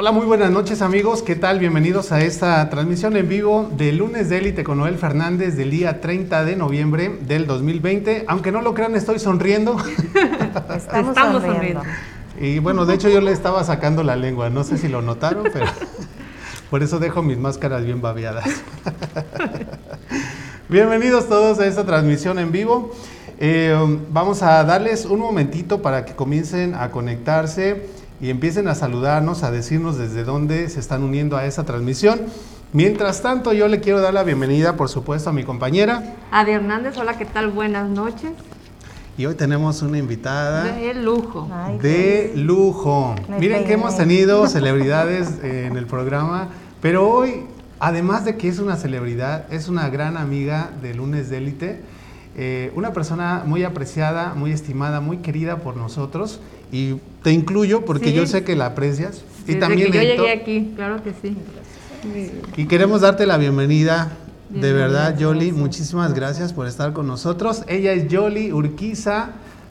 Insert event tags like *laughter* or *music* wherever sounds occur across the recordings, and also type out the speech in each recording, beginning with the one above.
Hola, muy buenas noches amigos, ¿qué tal? Bienvenidos a esta transmisión en vivo de Lunes de Élite con Noel Fernández del día 30 de noviembre del 2020. Aunque no lo crean, estoy sonriendo. *laughs* Estamos, sonriendo. Y bueno, de hecho yo le estaba sacando la lengua, no sé si lo notaron, pero *laughs* por eso dejo mis máscaras bien babeadas. *laughs* Bienvenidos todos a esta transmisión en vivo. Eh, vamos a darles un momentito para que comiencen a conectarse y empiecen a saludarnos, a decirnos desde dónde se están uniendo a esa transmisión. Mientras tanto, yo le quiero dar la bienvenida, por supuesto, a mi compañera. Adi Hernández, hola, ¿qué tal? Buenas noches. Y hoy tenemos una invitada. De lujo. de lujo. Miren que hemos tenido celebridades en el programa, pero hoy, además de que es una celebridad, es una gran amiga de Lunes de Élite. Eh, una persona muy apreciada, muy estimada, muy querida por nosotros y te incluyo porque yo sé que la aprecias. y también que yo llegué aquí, claro que sí. Y queremos darte la bienvenida. De verdad, Yoli, muchísimas gracias por estar con nosotros. Ella es Yoli Urquiza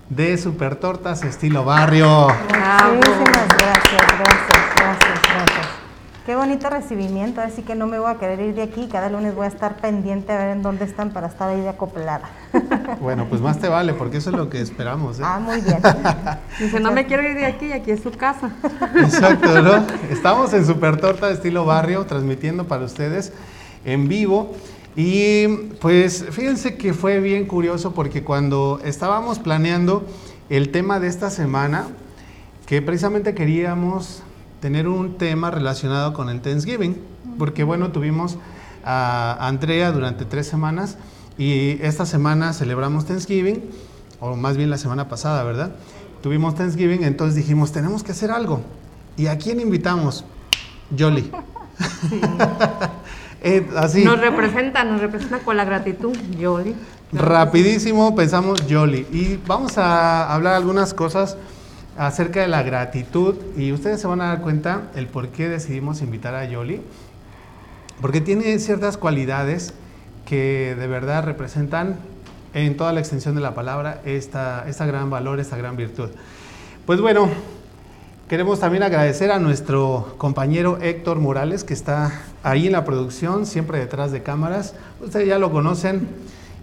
de Super Tortas Estilo Barrio. Muchísimas gracias, gracias, gracias, gracias. Qué bonito recibimiento, así que no me voy a querer ir de aquí. Cada lunes voy a estar pendiente a ver en dónde están para estar ahí de acoplada. *laughs* Bueno, pues más te vale, porque eso es lo que esperamos. ¿eh? Ah, muy bien. *laughs* Dice, no me quiero ir de aquí, aquí es su casa. *laughs* Exacto, ¿no? Estamos en Super Torta de estilo barrio, transmitiendo para ustedes en vivo. Y pues fíjense que fue bien curioso porque cuando estábamos planeando el tema de esta semana, que precisamente queríamos tener un tema relacionado con el Thanksgiving, porque bueno, tuvimos a Andrea durante tres semanas y esta semana celebramos Thanksgiving, o más bien la semana pasada, ¿verdad? Tuvimos Thanksgiving, entonces dijimos, tenemos que hacer algo. ¿Y a quién invitamos? Jolly. *laughs* Eh, así. Nos representa, nos representa con la gratitud, Jolly. Rapidísimo pensamos Jolly. Y vamos a hablar algunas cosas acerca de la gratitud y ustedes se van a dar cuenta el por qué decidimos invitar a Yoli, porque tiene ciertas cualidades que de verdad representan en toda la extensión de la palabra esta, esta gran valor, esta gran virtud. Pues bueno, queremos también agradecer a nuestro compañero Héctor Morales, que está ahí en la producción, siempre detrás de cámaras. Ustedes ya lo conocen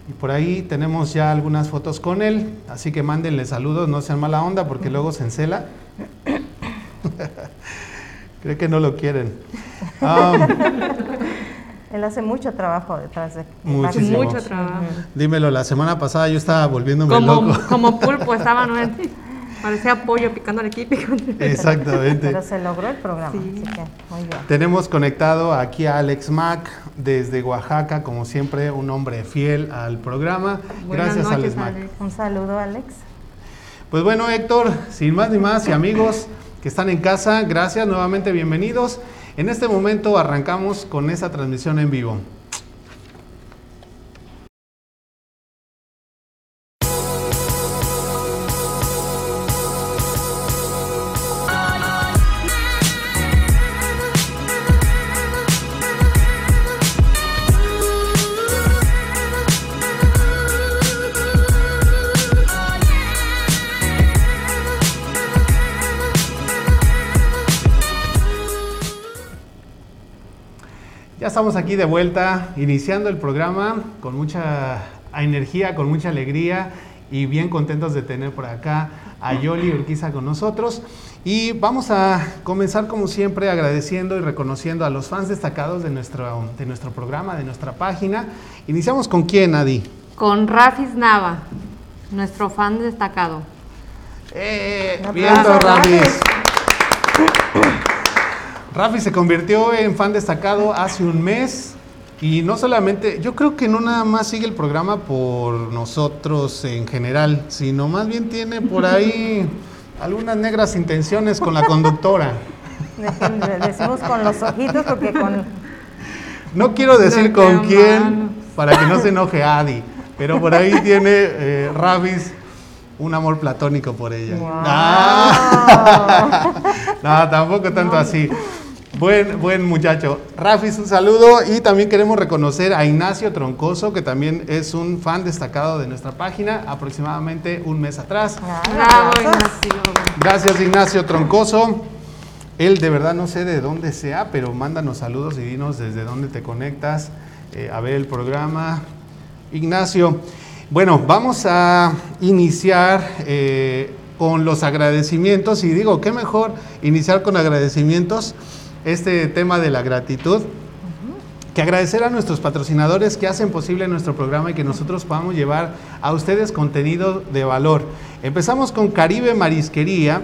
y por ahí tenemos ya algunas fotos con él, así que mándenle saludos, no sean mala onda porque luego se encela. *laughs* Creo que no lo quieren. Um, él hace mucho trabajo detrás de Muchísimo. Mucho trabajo. Dímelo, la semana pasada yo estaba volviéndome como, loco. Como pulpo estaba, ¿no? *laughs* Parecía pollo picando al equipo. Exactamente. Pero se logró el programa, así que muy bien. Tenemos conectado aquí a Alex Mac desde Oaxaca, como siempre, un hombre fiel al programa. Gracias, Alex Mac. Un saludo, Alex. Pues bueno, Héctor, sin más ni más, y amigos que están en casa, gracias, nuevamente bienvenidos. En este momento arrancamos con esta transmisión en vivo. Estamos aquí de vuelta, iniciando el programa con mucha energía, con mucha alegría y bien contentos de tener por acá a Yoli Urquiza con nosotros. Y vamos a comenzar como siempre agradeciendo y reconociendo a los fans destacados de nuestro, de nuestro programa, de nuestra página. Iniciamos con quién, Adi? Con Rafis Nava, nuestro fan destacado. Eh, viendo Rafis. Rafi se convirtió en fan destacado hace un mes y no solamente, yo creo que no nada más sigue el programa por nosotros en general, sino más bien tiene por ahí *laughs* algunas negras intenciones con la conductora. *laughs* Decimos con los ojitos porque con... No quiero decir con quién para que no se enoje Adi, pero por ahí tiene eh, un amor platónico por ella. Ah. *laughs* no, tampoco tanto así. Buen, buen muchacho. Rafis, un saludo y también queremos reconocer a Ignacio Troncoso, que también es un fan destacado de nuestra página, aproximadamente un mes atrás. Bravo, Ignacio. Gracias, Ignacio Troncoso. Él de verdad no sé de dónde sea, pero mándanos saludos y dinos desde dónde te conectas eh, a ver el programa. Ignacio, bueno, vamos a iniciar eh, con los agradecimientos y digo, qué mejor iniciar con agradecimientos este tema de la gratitud que agradecer a nuestros patrocinadores que hacen posible nuestro programa y que nosotros podamos llevar a ustedes contenido de valor. Empezamos con Caribe Marisquería,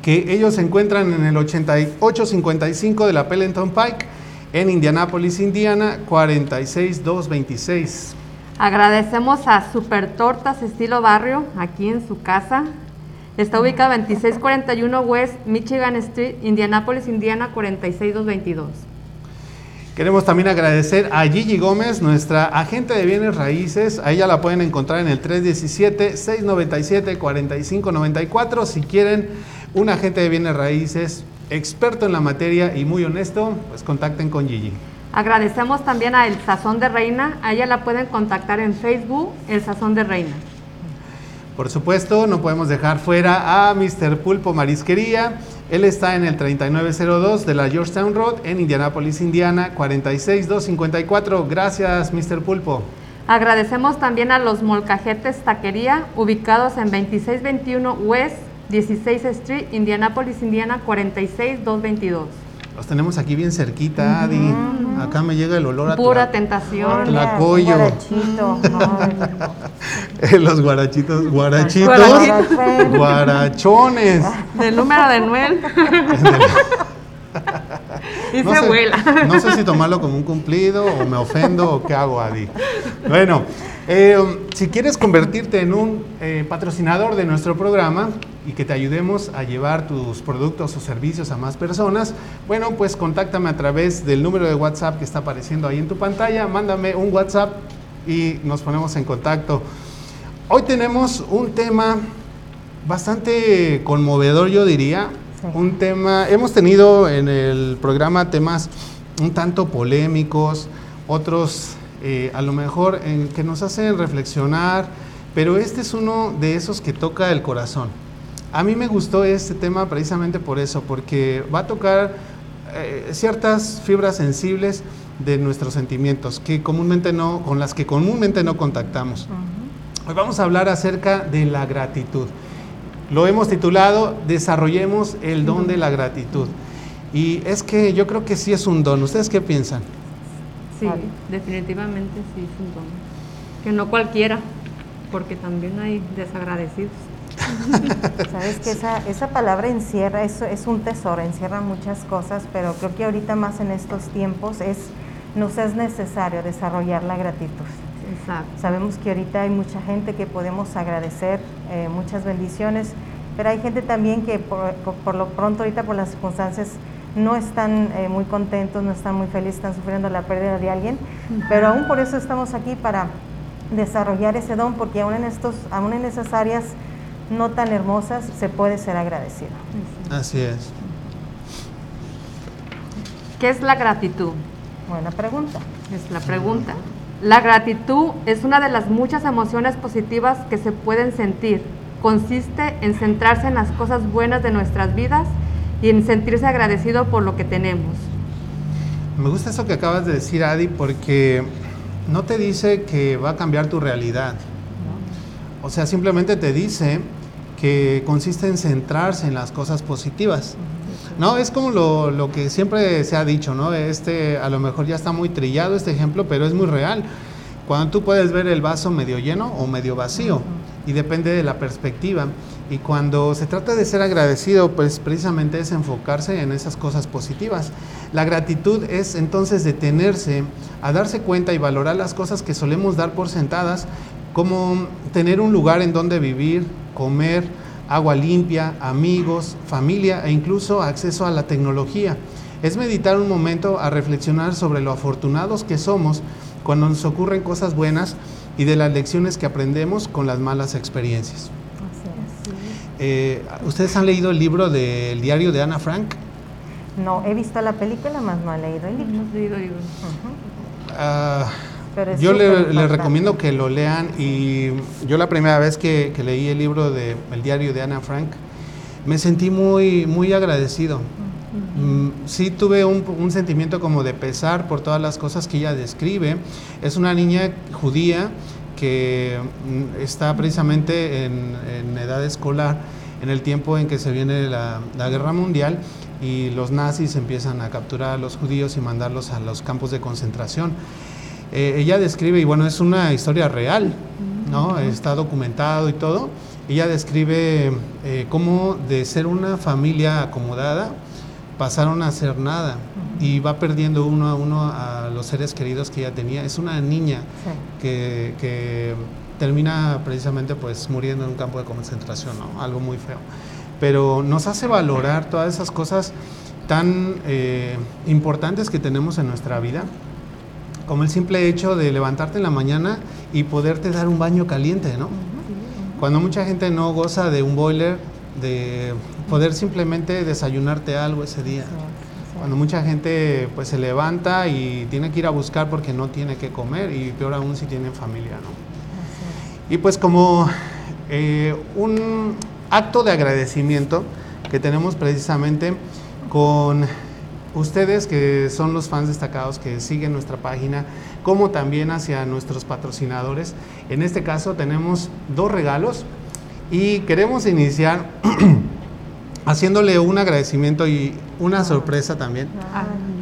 que ellos se encuentran en el 8855 de la Pellenton Pike, en Indianápolis, Indiana, 46226. Agradecemos a Super Tortas Estilo Barrio, aquí en su casa. Está ubicada 2641 West Michigan Street, Indianapolis, Indiana, 46222. Queremos también agradecer a Gigi Gómez, nuestra agente de bienes raíces. A ella la pueden encontrar en el 317-697-4594. Si quieren un agente de bienes raíces experto en la materia y muy honesto, pues contacten con Gigi. Agradecemos también a El Sazón de Reina. A ella la pueden contactar en Facebook, El Sazón de Reina. Por supuesto, no podemos dejar fuera a Mr. Pulpo Marisquería. Él está en el 3902 de la Georgetown Road en Indianapolis, Indiana, 46254. Gracias, Mr. Pulpo. Agradecemos también a los Molcajetes Taquería, ubicados en 2621 West 16 Street, Indianapolis, Indiana, 46222. Los tenemos aquí bien cerquita, Adi. Acá me llega el olor a Pura tla- tentación. Tlacoyo. Guarachito. Ay, *laughs* Los guarachitos, guarachitos, guarachones. Del número de Noel. *laughs* *laughs* y No se sé, vuela. no sé si tomarlo como un cumplido o me ofendo o qué hago, Adi. Bueno, eh, si quieres convertirte en un eh, patrocinador de nuestro programa y que te ayudemos a llevar tus productos o servicios a más personas, bueno, pues contáctame a través del número de WhatsApp que está apareciendo ahí en tu pantalla. Mándame un WhatsApp y nos ponemos en contacto. Hoy tenemos un tema bastante conmovedor, yo diría. Un tema, hemos tenido en el programa temas un tanto polémicos, otros eh, a lo mejor en que nos hacen reflexionar, pero este es uno de esos que toca el corazón. A mí me gustó este tema precisamente por eso, porque va a tocar eh, ciertas fibras sensibles de nuestros sentimientos que comúnmente no, con las que comúnmente no contactamos. Hoy vamos a hablar acerca de la gratitud. Lo hemos titulado Desarrollemos el don de la gratitud. Y es que yo creo que sí es un don. ¿Ustedes qué piensan? Sí, definitivamente sí es un don. Que no cualquiera, porque también hay desagradecidos. *laughs* Sabes que esa, esa palabra encierra, eso es un tesoro, encierra muchas cosas, pero creo que ahorita más en estos tiempos es, nos es necesario desarrollar la gratitud. Exacto. Sabemos que ahorita hay mucha gente que podemos agradecer eh, muchas bendiciones, pero hay gente también que por, por- por lo pronto ahorita por las circunstancias no están eh, muy contentos, no están muy felices, están sufriendo la pérdida de alguien, pero aún por eso estamos aquí para desarrollar ese don, porque aún en, estos, aún en esas áreas no tan hermosas se puede ser agradecido. Así es. ¿Qué es la gratitud? Buena pregunta. Es la pregunta. La gratitud es una de las muchas emociones positivas que se pueden sentir. Consiste en centrarse en las cosas buenas de nuestras vidas y en sentirse agradecido por lo que tenemos. Me gusta eso que acabas de decir, Adi, porque no te dice que va a cambiar tu realidad. O sea, simplemente te dice que consiste en centrarse en las cosas positivas. No, es como lo, lo que siempre se ha dicho, ¿no? Este, a lo mejor ya está muy trillado este ejemplo, pero es muy real. Cuando tú puedes ver el vaso medio lleno o medio vacío, y depende de la perspectiva. Y cuando se trata de ser agradecido, pues precisamente es enfocarse en esas cosas positivas. La gratitud es entonces detenerse a darse cuenta y valorar las cosas que solemos dar por sentadas, como tener un lugar en donde vivir, comer, agua limpia, amigos, familia e incluso acceso a la tecnología. Es meditar un momento a reflexionar sobre lo afortunados que somos cuando nos ocurren cosas buenas y de las lecciones que aprendemos con las malas experiencias. Así es. Eh, ¿Ustedes han leído el libro del diario de Ana Frank? No, he visto la película, más no he leído el libro. Hemos leído libros. Ujú. Ah, Pero yo le, le recomiendo que lo lean y yo la primera vez que, que leí el libro de El diario de Ana Frank me sentí muy, muy agradecido. Mm, sí tuve un, un sentimiento como de pesar por todas las cosas que ella describe. Es una niña judía que mm, está precisamente en, en edad escolar, en el tiempo en que se viene la, la guerra mundial y los nazis empiezan a capturar a los judíos y mandarlos a los campos de concentración. Eh, ella describe, y bueno, es una historia real, ¿no? Está documentado y todo. Ella describe eh, cómo de ser una familia acomodada pasaron a ser nada y va perdiendo uno a uno a los seres queridos que ella tenía. Es una niña Sí. que, que termina precisamente pues muriendo en un campo de concentración, ¿no? Algo muy feo. Pero nos hace valorar todas esas cosas tan eh, importantes que tenemos en nuestra vida, como el simple hecho de levantarte en la mañana y poderte dar un baño caliente, ¿no? Cuando mucha gente no goza de un boiler, de poder simplemente desayunarte algo ese día. Sí, sí. Cuando mucha gente pues se levanta y tiene que ir a buscar porque no tiene que comer y peor aún si tienen familia, ¿no? Y pues como eh, un acto de agradecimiento que tenemos precisamente con ustedes que son los fans destacados que siguen nuestra página, como también hacia nuestros patrocinadores. En este caso tenemos dos regalos y queremos iniciar *clears throat* haciéndole un agradecimiento y una sorpresa también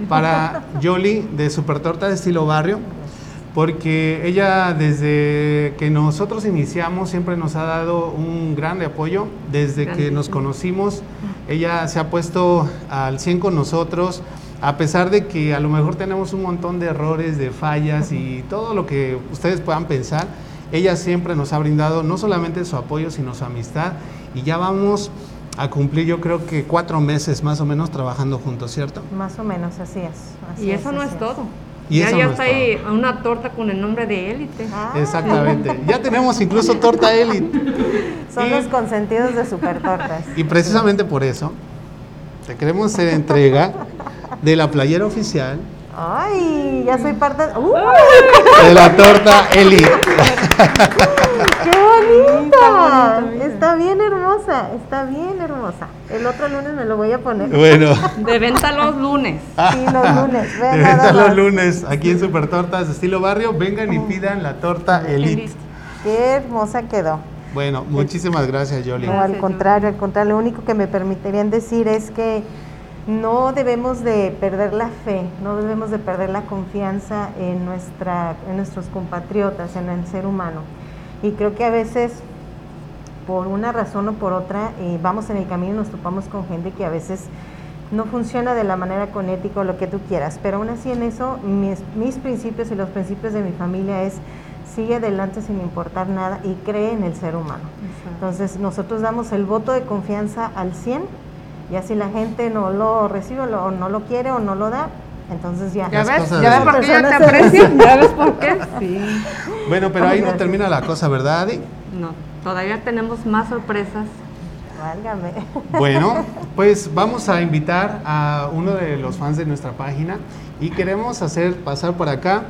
para Yoli de Super Torta de estilo barrio, porque ella desde que nosotros iniciamos siempre nos ha dado un gran apoyo, desde que nos conocimos, ella se ha puesto al 100 con nosotros, a pesar de que a lo mejor tenemos un montón de errores, de fallas y todo lo que ustedes puedan pensar, ella siempre nos ha brindado no solamente su apoyo, sino su amistad, y ya vamos a cumplir yo creo que cuatro meses más o menos trabajando juntos, ¿cierto? Más o menos, así es. así Y eso no es todo. Y ya ya no es está ahí una torta con el nombre de élite. Ah, Exactamente. Ya *laughs* tenemos incluso torta élite. Son Y- los consentidos de Super Tortas. Y precisamente por eso te queremos hacer entrega de la playera oficial Ay, ya soy parte. ¡Uh! *laughs* de la torta élite. ¡Qué bonita! Está bien hermosa, está bien hermosa. El otro lunes me lo voy a poner. Bueno, De venta los lunes. Sí, los lunes. de Vean venta nada los lunes aquí en Super Tortas de estilo barrio. Vengan y pidan la torta élite. Qué hermosa quedó. Bueno, muchísimas gracias, Yoli. No, al contrario, al contrario, lo único que me permitirían decir es que no debemos de perder la fe, no debemos de perder la confianza en, nuestra, en nuestros compatriotas, en el ser humano. Y creo que a veces, por una razón o por otra, eh, vamos en el camino y nos topamos con gente que a veces no funciona de la manera con ética o lo que tú quieras. Pero aún así en eso, mis, mis principios y los principios de mi familia es sigue adelante sin importar nada y cree en el ser humano. Entonces nosotros damos el voto de confianza al 100 y así la gente no lo recibe o no lo quiere o no lo da, entonces ya. ¿Ya ves? ¿Ya ves por qué yo te aprecio? ¿Ya ves por qué? Sí. *laughs* Bueno, pero ahí no termina la cosa, ¿verdad, Adi? No, todavía tenemos más sorpresas. Válgame. Bueno, *laughs* pues vamos a invitar a uno de los fans de nuestra página y queremos hacer pasar por acá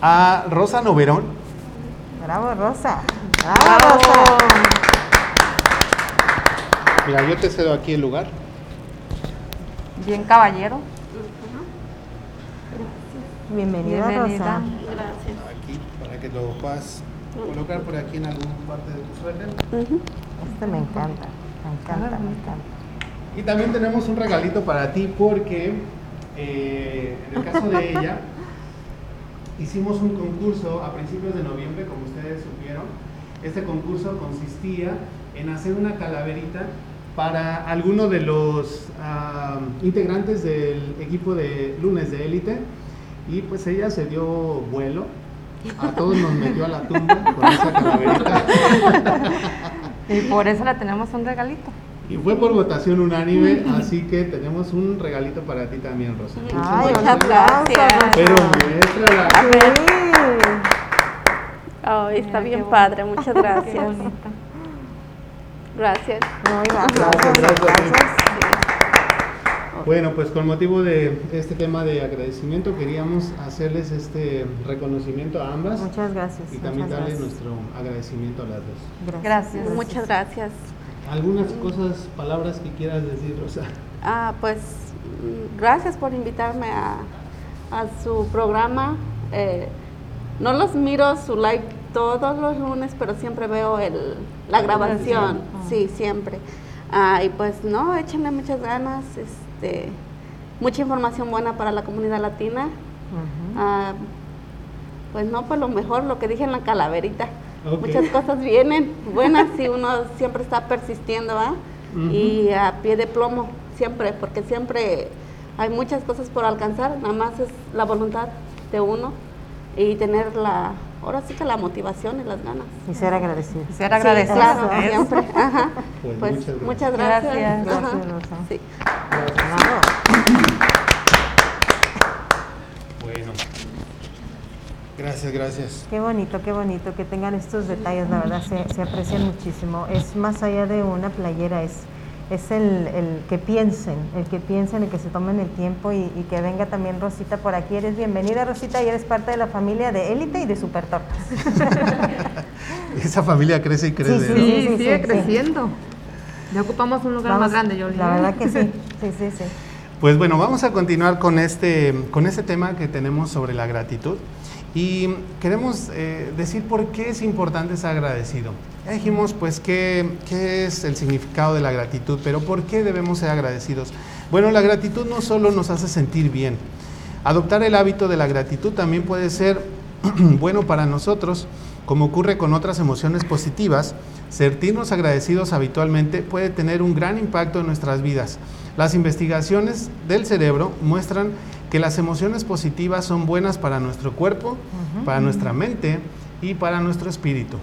a Rosa Noverón. Bravo, Rosa. Bravo, Rosa. Mira, yo te cedo aquí el lugar. Bien caballero. Bienvenida, Bienvenida. Rosa. Aquí, para que lo puedas colocar por aquí en alguna parte de tu suéter. Este me encanta, me encanta, me encanta. Y también tenemos un regalito para ti porque eh, en el caso de ella *laughs* hicimos un concurso a principios de noviembre, como ustedes supieron. Este concurso consistía en hacer una calaverita para alguno de los ah, integrantes del equipo de lunes de élite y pues ella se dio vuelo. A todos nos metió a la tumba con esa calaverita. Y por eso le tenemos un regalito. Y fue por votación unánime, así que tenemos un regalito para ti también, Rosa. Ay, Muchas un aplauso. Pero muéstrala. Sí. Está Mira, bien padre, muchas gracias. Gracias. No, Gracias, aplausos. Bueno, pues con motivo de este tema de agradecimiento queríamos hacerles este reconocimiento a ambas Muchas gracias. y también darles gracias. nuestro agradecimiento a las dos. Gracias. Muchas gracias. Algunas cosas, palabras que quieras decir, Rosa. Ah, pues gracias por invitarme a, a su programa. Eh, no los miro su live todos los lunes, pero siempre veo el, la grabación. Ah. Sí, siempre. Ah, y pues no, échenle muchas ganas. Este, mucha información buena para la comunidad latina. Ah, pues no, pues lo mejor, lo que dije en la calaverita. Muchas cosas vienen buenas si uno siempre está persistiendo. Ujú. Y a pie de plomo, siempre, porque siempre hay muchas cosas por alcanzar, nada más es la voluntad de uno y tener la, ahora sí que la motivación y las ganas. Y ser agradecido. Ser Sí, agradecido. claro, Eso. siempre. *laughs* Ajá. Pues Pues, muchas gracias. muchas gracias. Gracias. Gracias, Rosa. Sí. Bueno. Gracias, gracias. Qué bonito, qué bonito que tengan estos detalles, la verdad se, se aprecian muchísimo. Es más allá de una playera, es, es el, el que piensen, el que piensen, el que se tomen el tiempo y, y que venga también Rosita por aquí. Eres bienvenida Rosita y eres parte de la familia de Élite y de Super Tortas. *laughs* *laughs* Esa familia crece y crece. Sí, ¿no? Sí, sí, sigue sí. creciendo. Ya ocupamos un lugar Vamos, más grande, Yoli. La verdad que sí, *laughs* sí, sí, sí. Pues bueno, vamos a continuar con este, con este tema que tenemos sobre la gratitud. Y queremos eh, decir por qué es importante ser agradecido. Ya dijimos pues qué, qué es el significado de la gratitud, pero ¿por qué debemos ser agradecidos? Bueno, la gratitud no solo nos hace sentir bien. Adoptar el hábito de la gratitud también puede ser *clears throat* bueno para nosotros, como ocurre con otras emociones positivas. Sentirnos agradecidos habitualmente puede tener un gran impacto en nuestras vidas. Las investigaciones del cerebro muestran que las emociones positivas son buenas para nuestro cuerpo, para nuestra mente y para nuestro espíritu.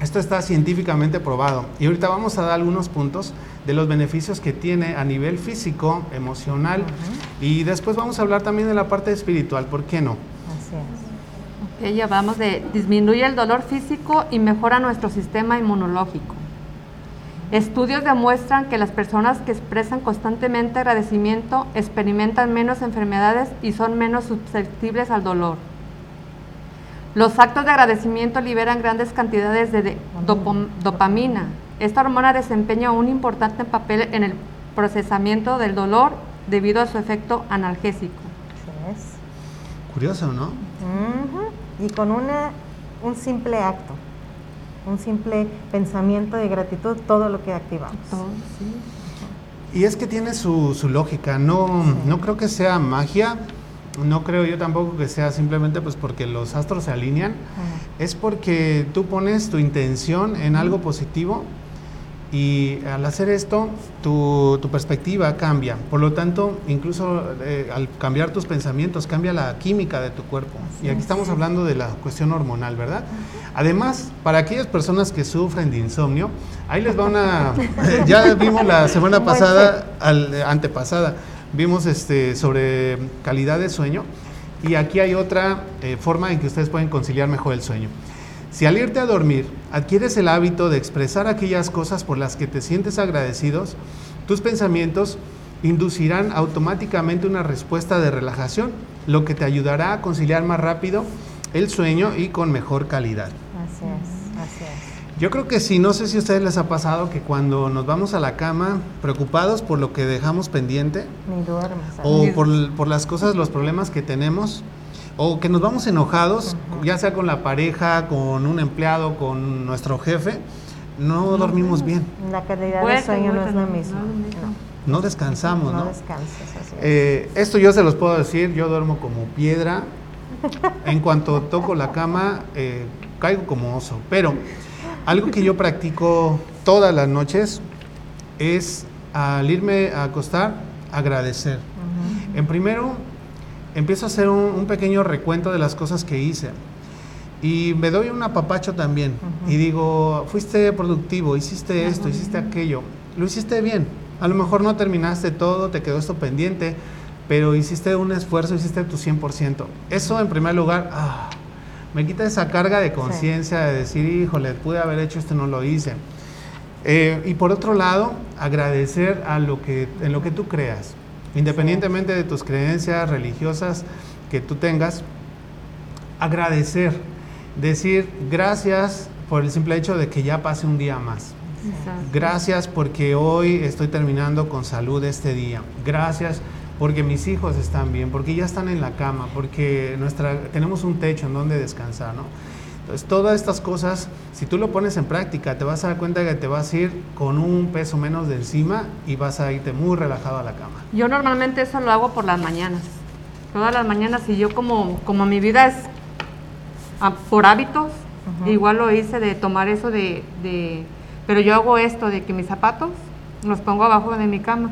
Esto está científicamente probado y ahorita vamos a dar algunos puntos de los beneficios que tiene a nivel físico, emocional y después vamos a hablar también de la parte espiritual, ¿por qué no? Así es. Ok, ya hablamos de disminuye el dolor físico y mejora nuestro sistema inmunológico. Estudios demuestran que las personas que expresan constantemente agradecimiento experimentan menos enfermedades y son menos susceptibles al dolor. Los actos de agradecimiento liberan grandes cantidades de, dopamina. Esta hormona desempeña un importante papel en el procesamiento del dolor debido a su efecto analgésico. Así es. Curioso, ¿no? Y con una, un simple acto, un simple pensamiento de gratitud, todo lo que activamos. Y es que tiene su, su lógica, no, no creo que sea magia, no creo yo tampoco que sea simplemente pues porque los astros se alinean, es porque tú pones tu intención en algo positivo y al hacer esto tu, tu perspectiva cambia. Por lo tanto, incluso eh, al cambiar tus pensamientos cambia la química de tu cuerpo. Así y aquí es. estamos hablando de la cuestión hormonal, ¿verdad? Además, para aquellas personas que sufren de insomnio, ahí les va una... *laughs* ya vimos la semana pasada, al, antepasada, vimos este, sobre calidad de sueño y aquí hay otra eh, forma en que ustedes pueden conciliar mejor el sueño. Si al irte a dormir adquieres el hábito de expresar aquellas cosas por las que te sientes agradecidos, tus pensamientos inducirán automáticamente una respuesta de relajación, lo que te ayudará a conciliar más rápido el sueño y con mejor calidad. Así es, así es. Yo creo que sí, no sé si a ustedes les ha pasado que cuando nos vamos a la cama preocupados por lo que dejamos pendiente Ni duermes. o por, por las cosas, los problemas que tenemos, o que nos vamos enojados, ya sea con la pareja, con un empleado, con nuestro jefe, no dormimos bien, La calidad Puede del sueño no es la no, misma. no es lo mismo. no descansamos, No, ¿no? no descansas, así es. Eh, esto yo se los puedo decir, yo duermo como piedra. En cuanto toco la cama, eh, caigo como oso. Pero algo que yo practico todas las noches es al irme a acostar, agradecer. Ujú. En primero, empiezo a hacer un, un pequeño recuento de las cosas que hice. Y me doy un apapacho también. Y digo, fuiste productivo, hiciste esto, hiciste aquello. Lo hiciste bien. A lo mejor no terminaste todo, te quedó esto pendiente, pero hiciste un esfuerzo, hiciste tu 100%. Eso en primer lugar, ah, me quita esa carga de conciencia de decir, híjole, pude haber hecho esto, no lo hice. Eh, y por otro lado, agradecer a lo que, en lo que tú creas, independientemente de tus creencias religiosas que tú tengas, agradecer, decir gracias por el simple hecho de que ya pase un día más. Gracias porque hoy estoy terminando con salud este día. Gracias porque mis hijos están bien, porque ya están en la cama, porque nuestra, tenemos un techo en donde descansar, ¿no? Entonces, todas estas cosas, si tú lo pones en práctica, te vas a dar cuenta que te vas a ir con un peso menos de encima y vas a irte muy relajado a la cama. Yo normalmente eso lo hago por las mañanas. Todas las mañanas, y yo como, como mi vida es ah, por hábitos, igual lo hice de tomar eso de, de, Pero yo hago esto de que mis zapatos los pongo abajo de mi cama.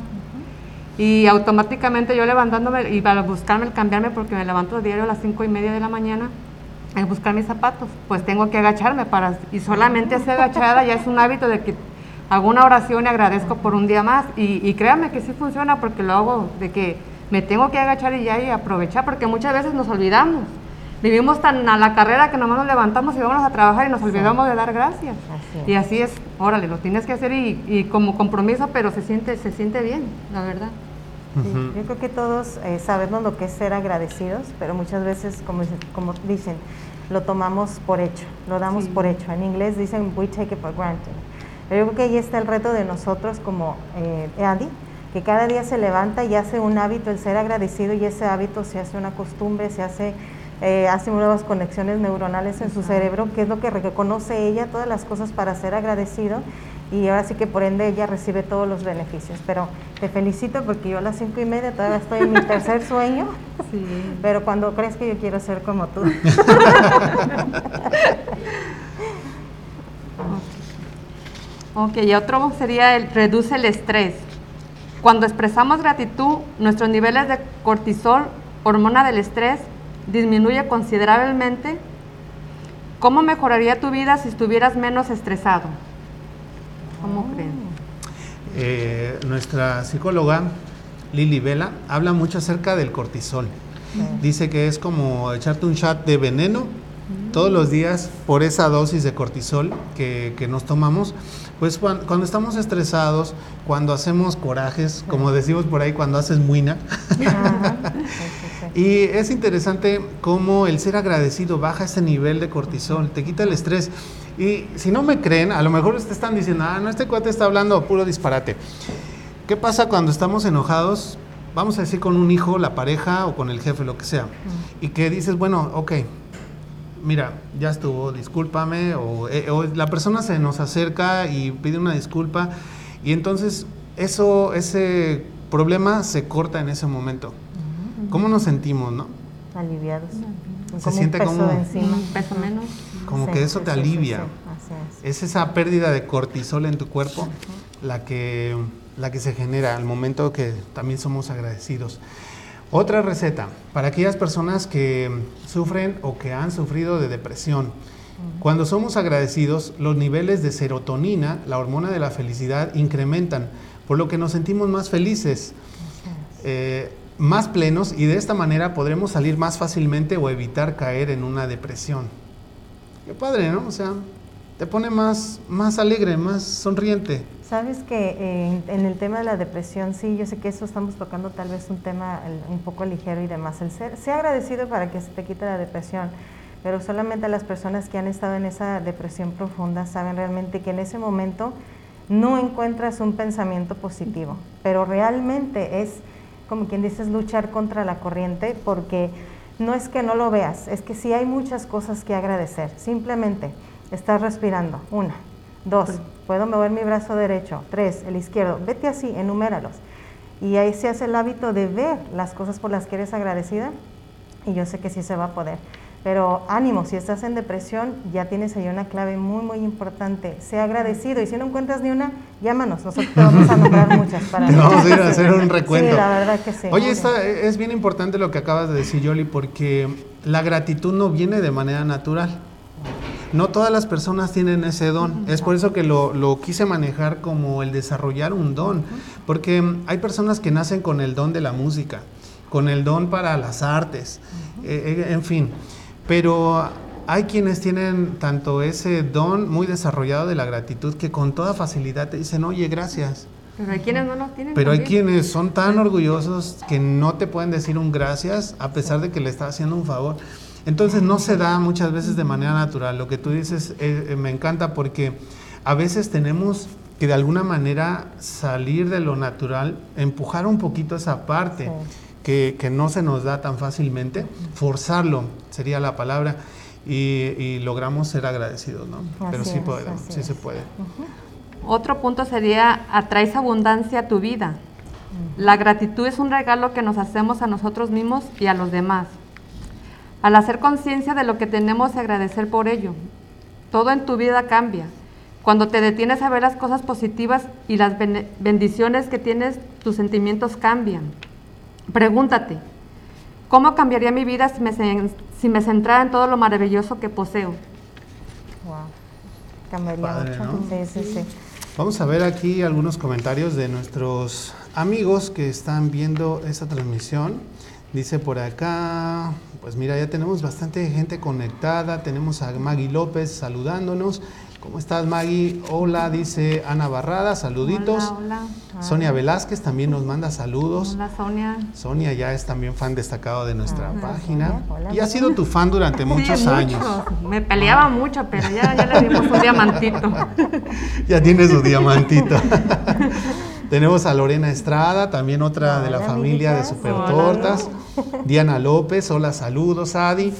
Y automáticamente yo levantándome y para buscarme, el cambiarme, porque me levanto diario a las cinco y media de la mañana, a buscar mis zapatos, pues tengo que agacharme para, y solamente esa agachada ya es un hábito de que hago una oración y agradezco por un día más. Y, y créanme que sí funciona porque lo hago de que me tengo que agachar y ya y aprovechar, porque muchas veces nos olvidamos. Vivimos tan a la carrera que nomás nos levantamos y vamos a trabajar y nos olvidamos de dar gracias. Y así es, órale, lo tienes que hacer y, y, como compromiso, pero se siente, se siente bien, la verdad. Yo creo que todos eh, sabemos lo que es ser agradecidos, pero muchas veces, como, como dicen, lo tomamos por hecho, lo damos por hecho. En inglés dicen we take it for granted. Pero yo creo que ahí está el reto de nosotros como eh, Andy, que cada día se levanta y hace un hábito el ser agradecido y ese hábito se hace una costumbre, se hace, eh, hace nuevas conexiones neuronales en su cerebro, que es lo que reconoce ella, todas las cosas para ser agradecido y ahora sí que por ende ella recibe todos los beneficios. Pero te felicito porque yo a las cinco y media todavía estoy en mi tercer sueño, pero cuando crees que yo quiero ser como tú. *laughs* ok, y otro sería el reduce el estrés. Cuando expresamos gratitud, nuestros niveles de cortisol, hormona del estrés, disminuye considerablemente. ¿Cómo mejoraría tu vida si estuvieras menos estresado? ¿Cómo creen? Eh, nuestra psicóloga Lili Vela habla mucho acerca del cortisol. Dice que es como echarte un shot de veneno todos los días por esa dosis de cortisol que, nos tomamos. Pues cuando, estamos estresados, cuando hacemos corajes, como decimos por ahí, cuando haces muina. *laughs* y es interesante cómo el ser agradecido baja ese nivel de cortisol, te quita el estrés. Y si no me creen, a lo mejor ustedes están diciendo, ah, no, este cuate está hablando puro disparate. ¿Qué pasa cuando estamos enojados? Vamos a decir con un hijo, la pareja o con el jefe, lo que sea. Y que dices, bueno, ok, mira, ya estuvo, discúlpame. O, eh, o, la persona se nos acerca y pide una disculpa. Y entonces eso, ese problema se corta en ese momento. ¿Cómo nos sentimos, no? Aliviados. Se siente como un peso menos como que eso te alivia. es. esa pérdida de cortisol en tu cuerpo la, que, la que se genera al momento que también somos agradecidos. Otra receta, para aquellas personas que sufren o que han sufrido de depresión. Cuando somos agradecidos, los niveles de serotonina, la hormona de la felicidad, incrementan, por lo que nos sentimos más felices, eh, más plenos y de esta manera podremos salir más fácilmente o evitar caer en una depresión. Qué padre, ¿no? O sea, te pone más, más alegre, más sonriente. Sabes que eh, en el tema de la depresión, sí, yo sé que eso estamos tocando tal vez un tema un poco ligero y demás. El ser, sea agradecido para que se te quite la depresión, pero solamente las personas que han estado en esa depresión profunda saben realmente que en ese momento no encuentras un pensamiento positivo, pero realmente es como quien dices luchar contra la corriente porque no es que no lo veas, es que sí hay muchas cosas que agradecer. Simplemente estás respirando. Una, dos, puedo mover mi brazo derecho. Tres, el izquierdo. Vete así, enuméralos. Y ahí se hace el hábito de ver las cosas por las que eres agradecida. Y yo sé que sí se va a poder. Pero ánimo, si estás en depresión, ya tienes ahí una clave muy, muy importante. Sea agradecido. Y si no encuentras ni una, llámanos. Nosotros te vamos a nombrar *laughs* muchas. Para vamos a ir a *laughs* hacer un recuento. Sí, la verdad que sí. Oye, es bien importante lo que acabas de decir, Yoli, porque la gratitud no viene de manera natural. No todas las personas tienen ese don. Es por eso que lo, lo, quise manejar como el desarrollar un don. Porque hay personas que nacen con el don de la música, con el don para las artes, eh, eh, en fin. Pero hay quienes tienen tanto ese don muy desarrollado de la gratitud que con toda facilidad te dicen, oye, gracias. Pero hay quienes no lo tienen. Pero hay quienes son tan orgullosos que no te pueden decir un gracias a pesar de que le estás haciendo un favor. Entonces no se da muchas veces de manera natural. Lo que tú dices eh, eh, me encanta porque a veces tenemos que de alguna manera salir de lo natural, empujar un poquito esa parte Sí. Que, que no se nos da tan fácilmente, forzarlo sería la palabra, y, y logramos ser agradecidos, ¿no? Pero sí es, podemos, sí se puede. Otro punto sería, atraes abundancia a tu vida. La gratitud es un regalo que nos hacemos a nosotros mismos y a los demás. Al hacer conciencia de lo que tenemos y agradecer por ello, todo en tu vida cambia. Cuando te detienes a ver las cosas positivas y las bendiciones que tienes, tus sentimientos cambian. Pregúntate, ¿cómo cambiaría mi vida si me, si me centrara en todo lo maravilloso que poseo? Wow. Cambiaría Padre, mucho. ¿no? Sí, sí, sí. Vamos a ver aquí algunos comentarios de nuestros amigos que están viendo esta transmisión. Dice por acá, pues mira, ya tenemos bastante gente conectada. Tenemos a Maggie López saludándonos. ¿Cómo estás, Maggie? Hola, dice Ana Barrada, saluditos. Hola, Sonia Velázquez también nos manda hola. saludos. Hola, Sonia. Sonia ya es también fan destacado de nuestra Ah, página hola, y ha hola. sido tu fan durante *laughs* muchos Sí, años. mucho. Me peleaba mucho, pero ya, ya le dimos un diamantito. *laughs* Ya tiene su diamantito. *laughs* Tenemos a Lorena Estrada, también otra de la Hola, familia de. Super Hola. Tortas. Diana López, hola, saludos, Adi.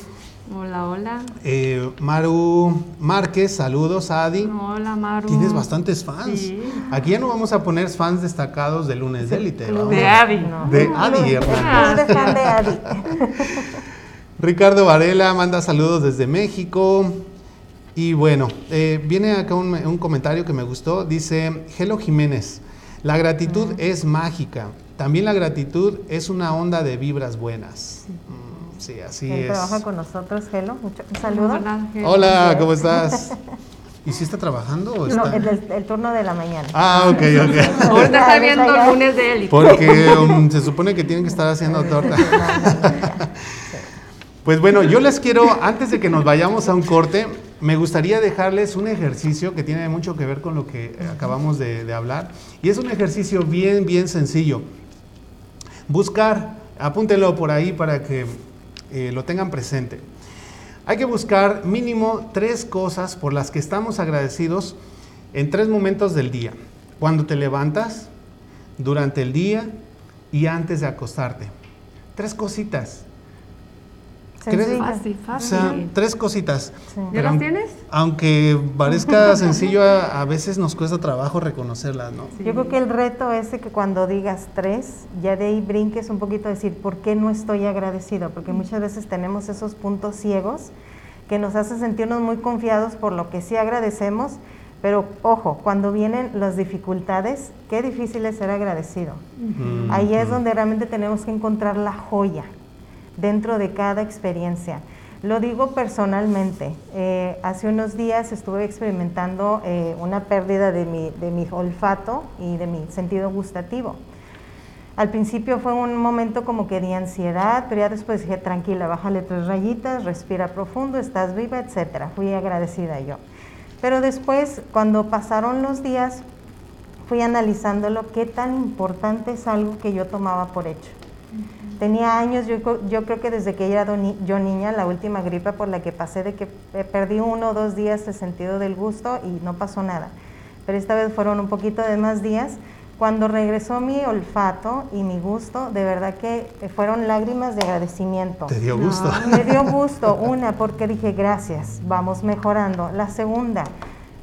Hola, hola. Eh, Maru Márquez, saludos, Adi. Hola, Maru. Tienes bastantes fans. Sí. Aquí ya no vamos a poner fans destacados de Lunes de Élite. De a- Adi. No. De Adi El Hernández. club de fan de Adi. *laughs* Ricardo Varela manda saludos desde México. Y bueno, eh, viene acá un, un comentario que me gustó. Dice, Gelo Jiménez, la gratitud es mágica. También la gratitud es una onda de vibras buenas. Mm, Sí, así Él es. trabaja con nosotros, Gelo. Mucho- un saludo. Hola, ¿cómo estás? *laughs* ¿Y si está trabajando o No, está? el, el- el turno de la mañana. Ah, ok, ok. *laughs* Ahorita está viendo lunes de élite. Porque um, se supone que tienen que estar haciendo torta. *laughs* Pues bueno, yo les quiero, antes de que nos vayamos a un corte, me gustaría dejarles un ejercicio que tiene mucho que ver con lo que eh, acabamos de, de hablar. Y es un ejercicio bien, bien sencillo. Buscar, apúntenlo por ahí para que eh, lo tengan presente. Hay que buscar mínimo tres cosas por las que estamos agradecidos en tres momentos del día. Cuando te levantas, durante el día y antes de acostarte. Tres cositas. ¿Crees? Sencillo. Fácil, O fácil. sea, tres cositas. Sí. ¿Ya las tienes? Aunque parezca *laughs* sencillo, a, a veces nos cuesta trabajo reconocerlas, ¿no? Sí. Yo creo que el reto es de que cuando digas tres, ya de ahí brinques un poquito a decir, ¿por qué no estoy agradecido? Porque muchas veces tenemos esos puntos ciegos que nos hacen sentirnos muy confiados por lo que sí agradecemos, pero ojo, cuando vienen las dificultades, qué difícil es ser agradecido. Mm, Ahí es donde realmente tenemos que encontrar la joya dentro de cada experiencia. Lo digo personalmente. eh, hace unos días estuve experimentando eh, una pérdida de mi, de mi olfato y de mi sentido gustativo. Al principio fue un momento como que de ansiedad, pero ya después dije, tranquila, bájale tres rayitas, respira profundo, estás viva, etcétera. Fui agradecida yo. Pero después, cuando pasaron los días, fui analizándolo, qué tan importante es algo que yo tomaba por hecho. Tenía años, yo, creo que desde que era yo niña, la última gripa por la que pasé, de que perdí uno o dos días el sentido del gusto y no pasó nada. Pero esta vez fueron un poquito de más días. Cuando regresó mi olfato y mi gusto, de verdad que fueron lágrimas de agradecimiento. Te dio gusto. Me dio gusto, una, porque dije gracias, vamos mejorando. La segunda,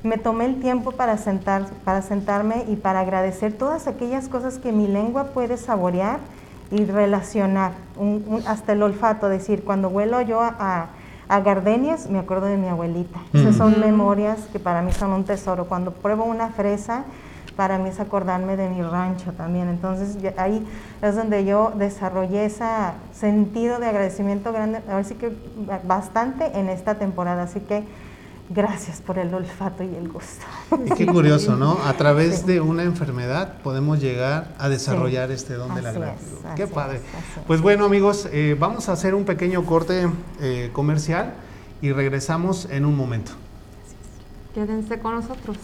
me tomé el tiempo para, sentar, para sentarme y para agradecer todas aquellas cosas que mi lengua puede saborear y relacionar, un- un- hasta el olfato, decir, cuando huelo yo a, a- a gardenias, me acuerdo de mi abuelita. Esas Mm. son memorias que para mí son un tesoro. Cuando pruebo una fresa, para mí es acordarme de mi rancho también. Entonces ya- ahí es donde yo desarrollé ese sentido de agradecimiento grande, ahora sí que bastante en esta temporada. Así que gracias por el olfato y el gusto. Y qué curioso, ¿no? A través Sí. de una enfermedad podemos llegar a desarrollar este don de la es, gratitud. Qué padre. es. Pues bueno, amigos, eh, vamos a hacer un pequeño corte eh, comercial y regresamos en un momento. Quédense con nosotros.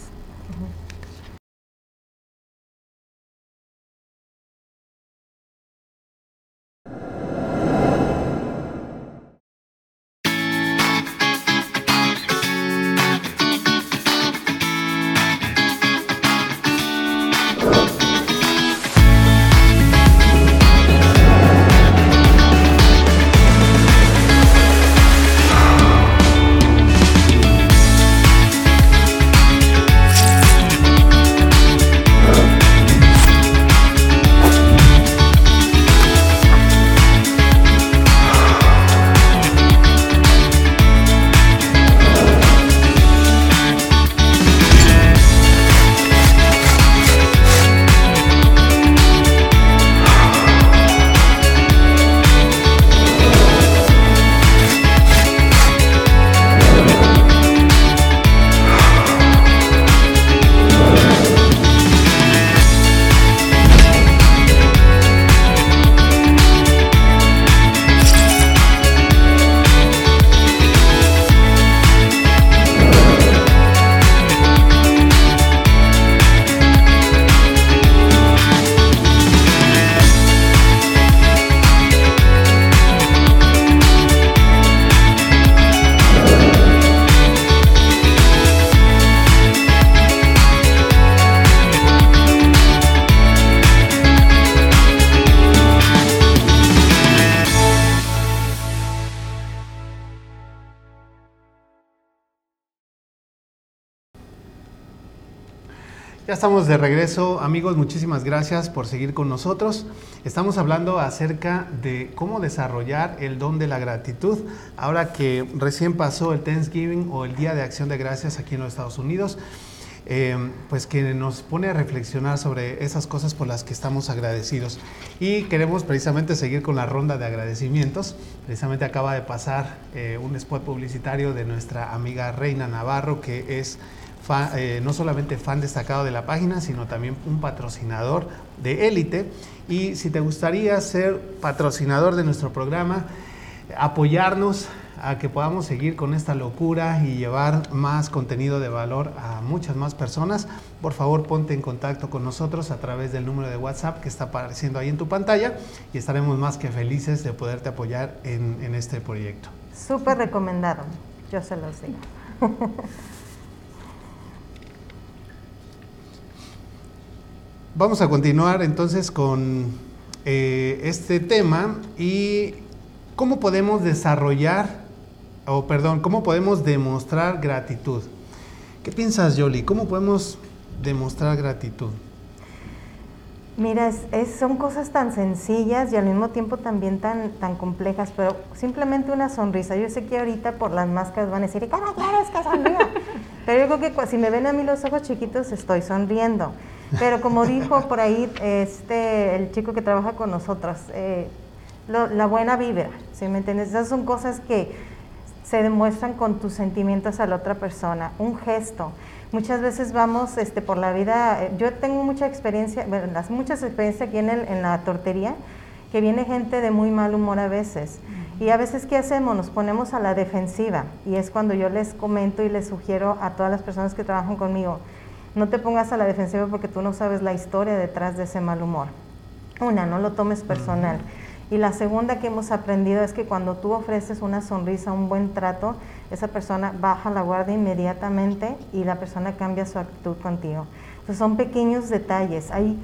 De regreso, amigos. Muchísimas gracias por seguir con nosotros. Estamos hablando acerca de cómo desarrollar el don de la gratitud. Ahora que recién pasó el Thanksgiving o el Día de Acción de Gracias aquí en los Estados Unidos, eh, pues que nos pone a reflexionar sobre esas cosas por las que estamos agradecidos. Y queremos precisamente seguir con la ronda de agradecimientos. Precisamente acaba de pasar eh, un spot publicitario de nuestra amiga Reina Navarro, que es eh, no solamente fan destacado de la página, sino también un patrocinador de élite. Y si te gustaría ser patrocinador de nuestro programa, apoyarnos a que podamos seguir con esta locura y llevar más contenido de valor a muchas más personas, por favor ponte en contacto con nosotros a través del número de WhatsApp que está apareciendo ahí en tu pantalla y estaremos más que felices de poderte apoyar en, en este proyecto. Súper recomendado, yo se los digo. *laughs* Vamos a continuar entonces con eh, este tema y cómo podemos desarrollar, o perdón, cómo podemos demostrar gratitud. ¿Qué piensas, Yoli? ¿Cómo podemos demostrar gratitud? Mira, son cosas tan sencillas y al mismo tiempo también tan, tan complejas, pero simplemente una sonrisa. Yo sé que ahorita por las máscaras van a decir, ¿cómo quieres que sonría? *laughs* pero yo creo que si me ven a mí los ojos chiquitos, estoy sonriendo. Pero como dijo por ahí este, el chico que trabaja con nosotros, eh, la buena vibra, ¿sí me entiendes? Esas son cosas que se demuestran con tus sentimientos a la otra persona, un gesto. Muchas veces vamos este, por la vida, eh, yo tengo mucha experiencia, muchas experiencias aquí en, en la tortería, que viene gente de muy mal humor a veces. Y a veces, ¿qué hacemos? Nos ponemos a la defensiva. Y es cuando yo les comento y les sugiero a todas las personas que trabajan conmigo, no te pongas a la defensiva porque tú no sabes la historia detrás de ese mal humor. Una, no lo tomes personal. Y la segunda que hemos aprendido es que cuando tú ofreces una sonrisa, un buen trato, esa persona baja la guardia inmediatamente y la persona cambia su actitud contigo. Entonces son pequeños detalles. Ahí,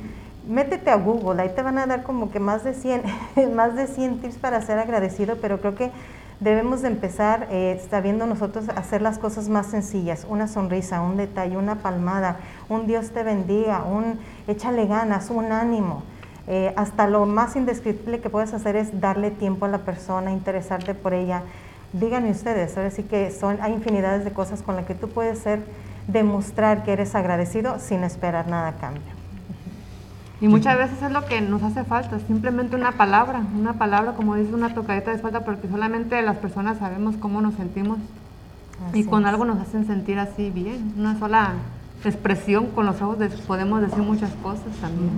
métete a Google, ahí te van a dar como que más de 100, *laughs* más de 100 tips para ser agradecido, pero creo que debemos de empezar eh, sabiendo nosotros hacer las cosas más sencillas, una sonrisa, un detalle, una palmada, un Dios te bendiga, un échale ganas, un ánimo. Eh, hasta lo más indescriptible que puedes hacer es darle tiempo a la persona, interesarte por ella. Díganme ustedes, ahora sí que son, hay infinidades de cosas con las que tú puedes ser, demostrar que eres agradecido sin esperar nada a cambio. Y muchas veces es lo que nos hace falta, simplemente una palabra, una palabra, como dice, una tocadita de espalda, porque solamente las personas sabemos cómo nos sentimos. y con algo nos hacen sentir así bien, una sola expresión con los ojos podemos decir muchas cosas también.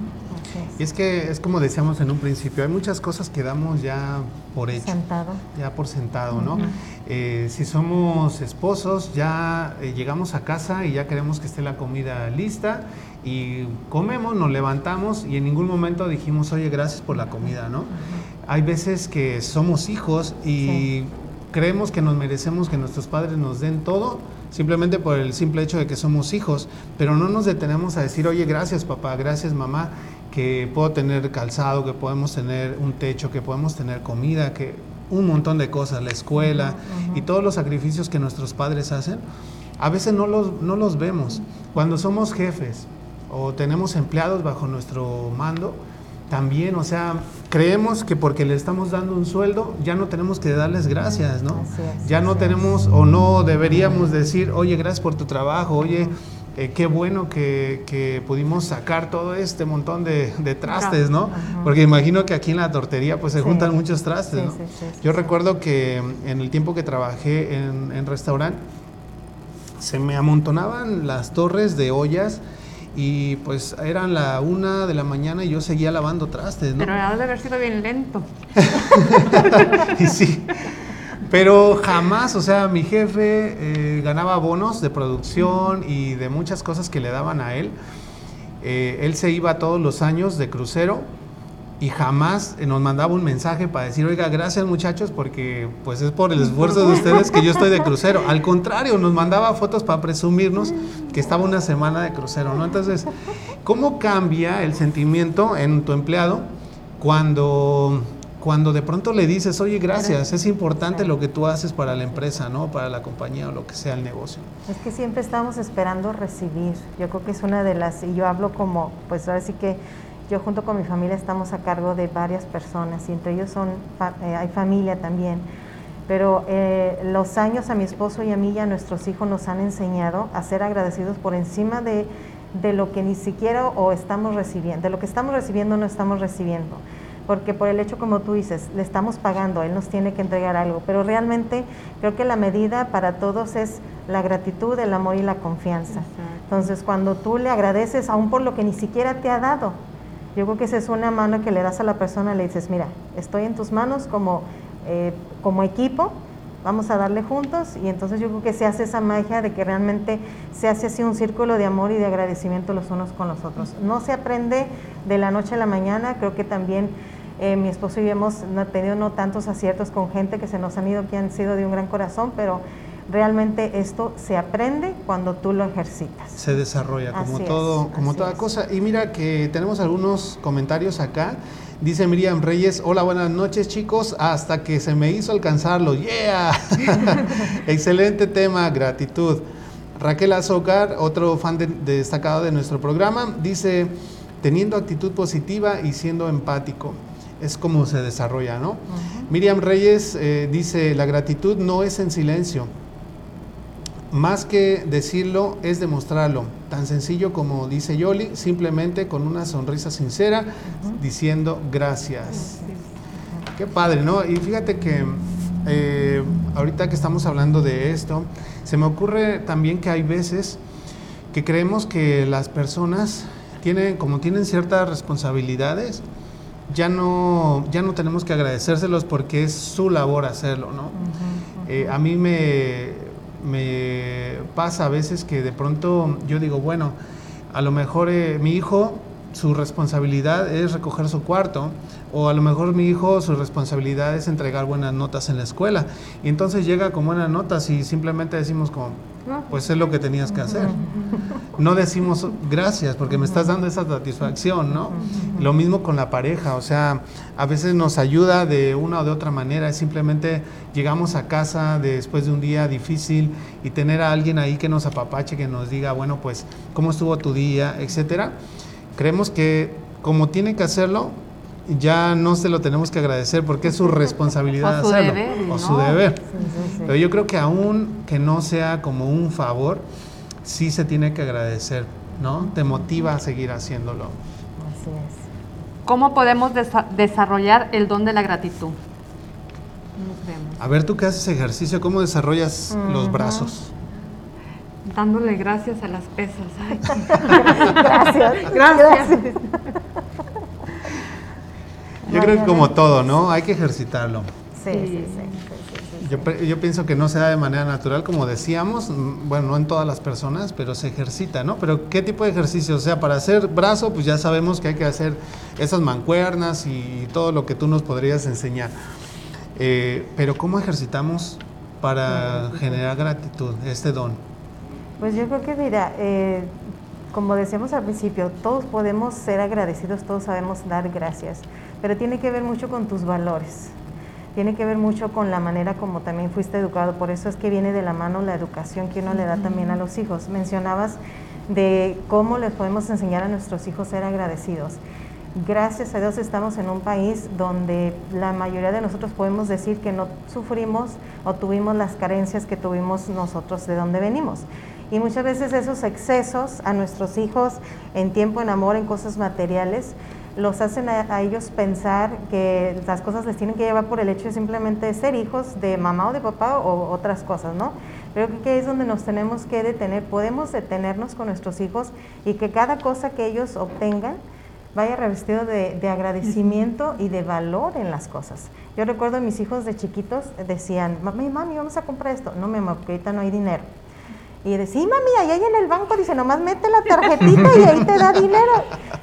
Y es que es como decíamos en un principio, hay muchas cosas que damos ya por hecho. Sentado. Ya por sentado, ¿no? Eh, si somos esposos, ya eh, llegamos a casa y ya queremos que esté la comida lista y comemos, nos levantamos y en ningún momento dijimos, oye, gracias por la comida, ¿no? Hay veces que somos hijos y creemos que nos merecemos que nuestros padres nos den todo simplemente por el simple hecho de que somos hijos, pero no nos detenemos a decir, oye, gracias papá, gracias mamá, que puedo tener calzado, que podemos tener un techo, que podemos tener comida, que un montón de cosas, la escuela y todos los sacrificios que nuestros padres hacen, a veces no los, no los vemos. Cuando somos jefes, o tenemos empleados bajo nuestro mando, también, o sea, creemos que porque le estamos dando un sueldo, ya no tenemos que darles gracias, ¿no? ya no tenemos o no deberíamos decir, oye, gracias por tu trabajo, oye, eh, qué bueno que, pudimos sacar todo este montón de, trastes, ¿no? Porque imagino que aquí en la tortería pues se juntan muchos trastes, ¿no? Yo recuerdo que en el tiempo que trabajé en, en restaurante, se me amontonaban las torres de ollas y pues eran la una de la mañana y yo seguía lavando trastes, ¿no? Pero ha de haber sido bien lento. *laughs* y sí. Pero jamás, o sea, mi jefe eh, ganaba bonos de producción y de muchas cosas que le daban a él. Eh, él se iba todos los años de crucero y jamás nos mandaba un mensaje para decir, oiga, gracias muchachos, porque pues es por el esfuerzo de ustedes que yo estoy de crucero. Al contrario, nos mandaba fotos para presumirnos que estaba una semana de crucero, ¿no? Entonces, ¿cómo cambia el sentimiento en tu empleado cuando cuando de pronto le dices, oye, gracias, es importante lo que tú haces para la empresa, ¿no? Para la compañía o lo que sea el negocio. Es que siempre estamos esperando recibir. Yo creo que es una de las, y yo hablo como, pues ahora sí que yo junto con mi familia estamos a cargo de varias personas y entre ellos son, eh, hay familia también. Pero eh, los años a mi esposo y a mí y a nuestros hijos nos han enseñado a ser agradecidos por encima de, de lo que ni siquiera o estamos recibiendo, de lo que estamos recibiendo no estamos recibiendo porque por el hecho, como tú dices, le estamos pagando, él nos tiene que entregar algo, pero realmente creo que la medida para todos es la gratitud, el amor y la confianza. Entonces, cuando tú le agradeces, aún por lo que ni siquiera te ha dado, yo creo que esa es una mano que le das a la persona, le dices, mira, estoy en tus manos como, eh, como equipo, vamos a darle juntos y entonces yo creo que se hace esa magia de que realmente se hace así un círculo de amor y de agradecimiento los unos con los otros. No se aprende de la noche a la mañana, creo que también eh, mi esposo y yo hemos tenido no tantos aciertos con gente que se nos han ido que han sido de un gran corazón, pero realmente esto se aprende cuando tú lo ejercitas. Se desarrolla como todo, como toda cosa. Y mira que tenemos algunos comentarios acá. Dice Miriam Reyes, hola, buenas noches chicos, hasta que se me hizo alcanzarlo, yeah. *laughs* Excelente tema, gratitud. Raquel Azócar, otro fan destacado de nuestro programa, dice, teniendo actitud positiva y siendo empático es como se desarrolla, ¿no? Miriam Reyes eh, dice, la gratitud no es en silencio, más que decirlo es demostrarlo, tan sencillo como dice Yoli, simplemente con una sonrisa sincera, diciendo gracias. Qué padre, ¿no? Y fíjate que eh, ahorita que estamos hablando de esto, se me ocurre también que hay veces que creemos que las personas tienen, como tienen ciertas responsabilidades, ya no, ya no tenemos que agradecérselos porque es su labor hacerlo, ¿no? Eh, a mí me, me, pasa a veces que de pronto yo digo, bueno, a lo mejor eh, mi hijo, su responsabilidad es recoger su cuarto, o a lo mejor mi hijo, su responsabilidad es entregar buenas notas en la escuela, y entonces llega con buenas notas y simplemente decimos como, pues es lo que tenías que hacer. *laughs* No decimos gracias porque me estás dando esa satisfacción, ¿no? Lo mismo con la pareja, o sea, a veces nos ayuda de una o de otra manera, simplemente llegamos a casa después de un día difícil y tener a alguien ahí que nos apapache, que nos diga, bueno, pues, ¿cómo estuvo tu día? etcétera. Creemos que como tiene que hacerlo, ya no se lo tenemos que agradecer porque es su responsabilidad o su hacerlo deber, o su deber. Pero yo creo que aún que no sea como un favor, sí se tiene que agradecer, ¿no? Te motiva a seguir haciéndolo. Así es. ¿Cómo podemos desarrollar el don de la gratitud? A ver, tú que haces ejercicio, ¿cómo desarrollas los brazos? Dándole gracias a las pesas. *laughs* *laughs* gracias. gracias. Yo creo que como todo, ¿no? Hay que ejercitarlo. Sí, sí, sí. Yo, yo, pienso que no se da de manera natural, como decíamos, bueno, no en todas las personas, pero se ejercita, ¿no? Pero ¿qué tipo de ejercicio? O sea, para hacer brazo, pues ya sabemos que hay que hacer esas mancuernas y todo lo que tú nos podrías enseñar. Eh, pero ¿cómo ejercitamos para generar gratitud, este don? Pues yo creo que, mira, eh, como decíamos al principio, todos podemos ser agradecidos, todos sabemos dar gracias pero tiene que ver mucho con tus valores, tiene que ver mucho con la manera como también fuiste educado, por eso es que viene de la mano la educación que uno le da también a los hijos. Mencionabas de cómo les podemos enseñar a nuestros hijos a ser agradecidos. Gracias a Dios estamos en un país donde la mayoría de nosotros podemos decir que no sufrimos o tuvimos las carencias que tuvimos nosotros de donde venimos. Y muchas veces esos excesos a nuestros hijos en tiempo, en amor, en cosas materiales, los hacen a, ellos pensar que las cosas les tienen que llevar por el hecho de simplemente ser hijos de mamá o de papá o otras cosas, ¿no? Creo que es donde nos tenemos que detener, podemos detenernos con nuestros hijos y que cada cosa que ellos obtengan vaya revestido de, agradecimiento y de valor en las cosas. Yo recuerdo a mis hijos de chiquitos decían, mami, mami, vamos a comprar esto. No, mi porque ahorita no hay dinero. Y decía, sí, mami, ahí en el banco, dice, nomás mete la tarjetita y ahí te da dinero.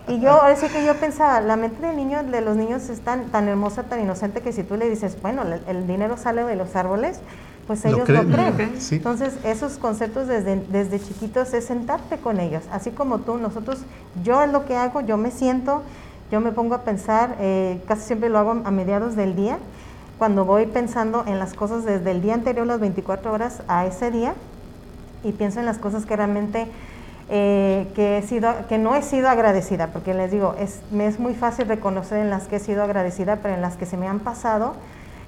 Y yo, ahora sí que yo pensaba, la mente del niño, de los niños es tan, tan hermosa, tan inocente, que si tú le dices, bueno, el dinero sale de los árboles, pues ellos lo creen. Entonces, esos conceptos desde, desde chiquitos es sentarte con ellos. Así como tú, nosotros, yo es lo que hago, yo me siento Yo me pongo a pensar, eh, casi siempre lo hago a mediados del día, cuando voy pensando en las cosas desde el día anterior, las 24 horas a ese día, y pienso en las cosas que realmente eh, que, he sido, que no he sido agradecida, porque les digo, es, me es muy fácil reconocer en las que he sido agradecida, pero en las que se me han pasado,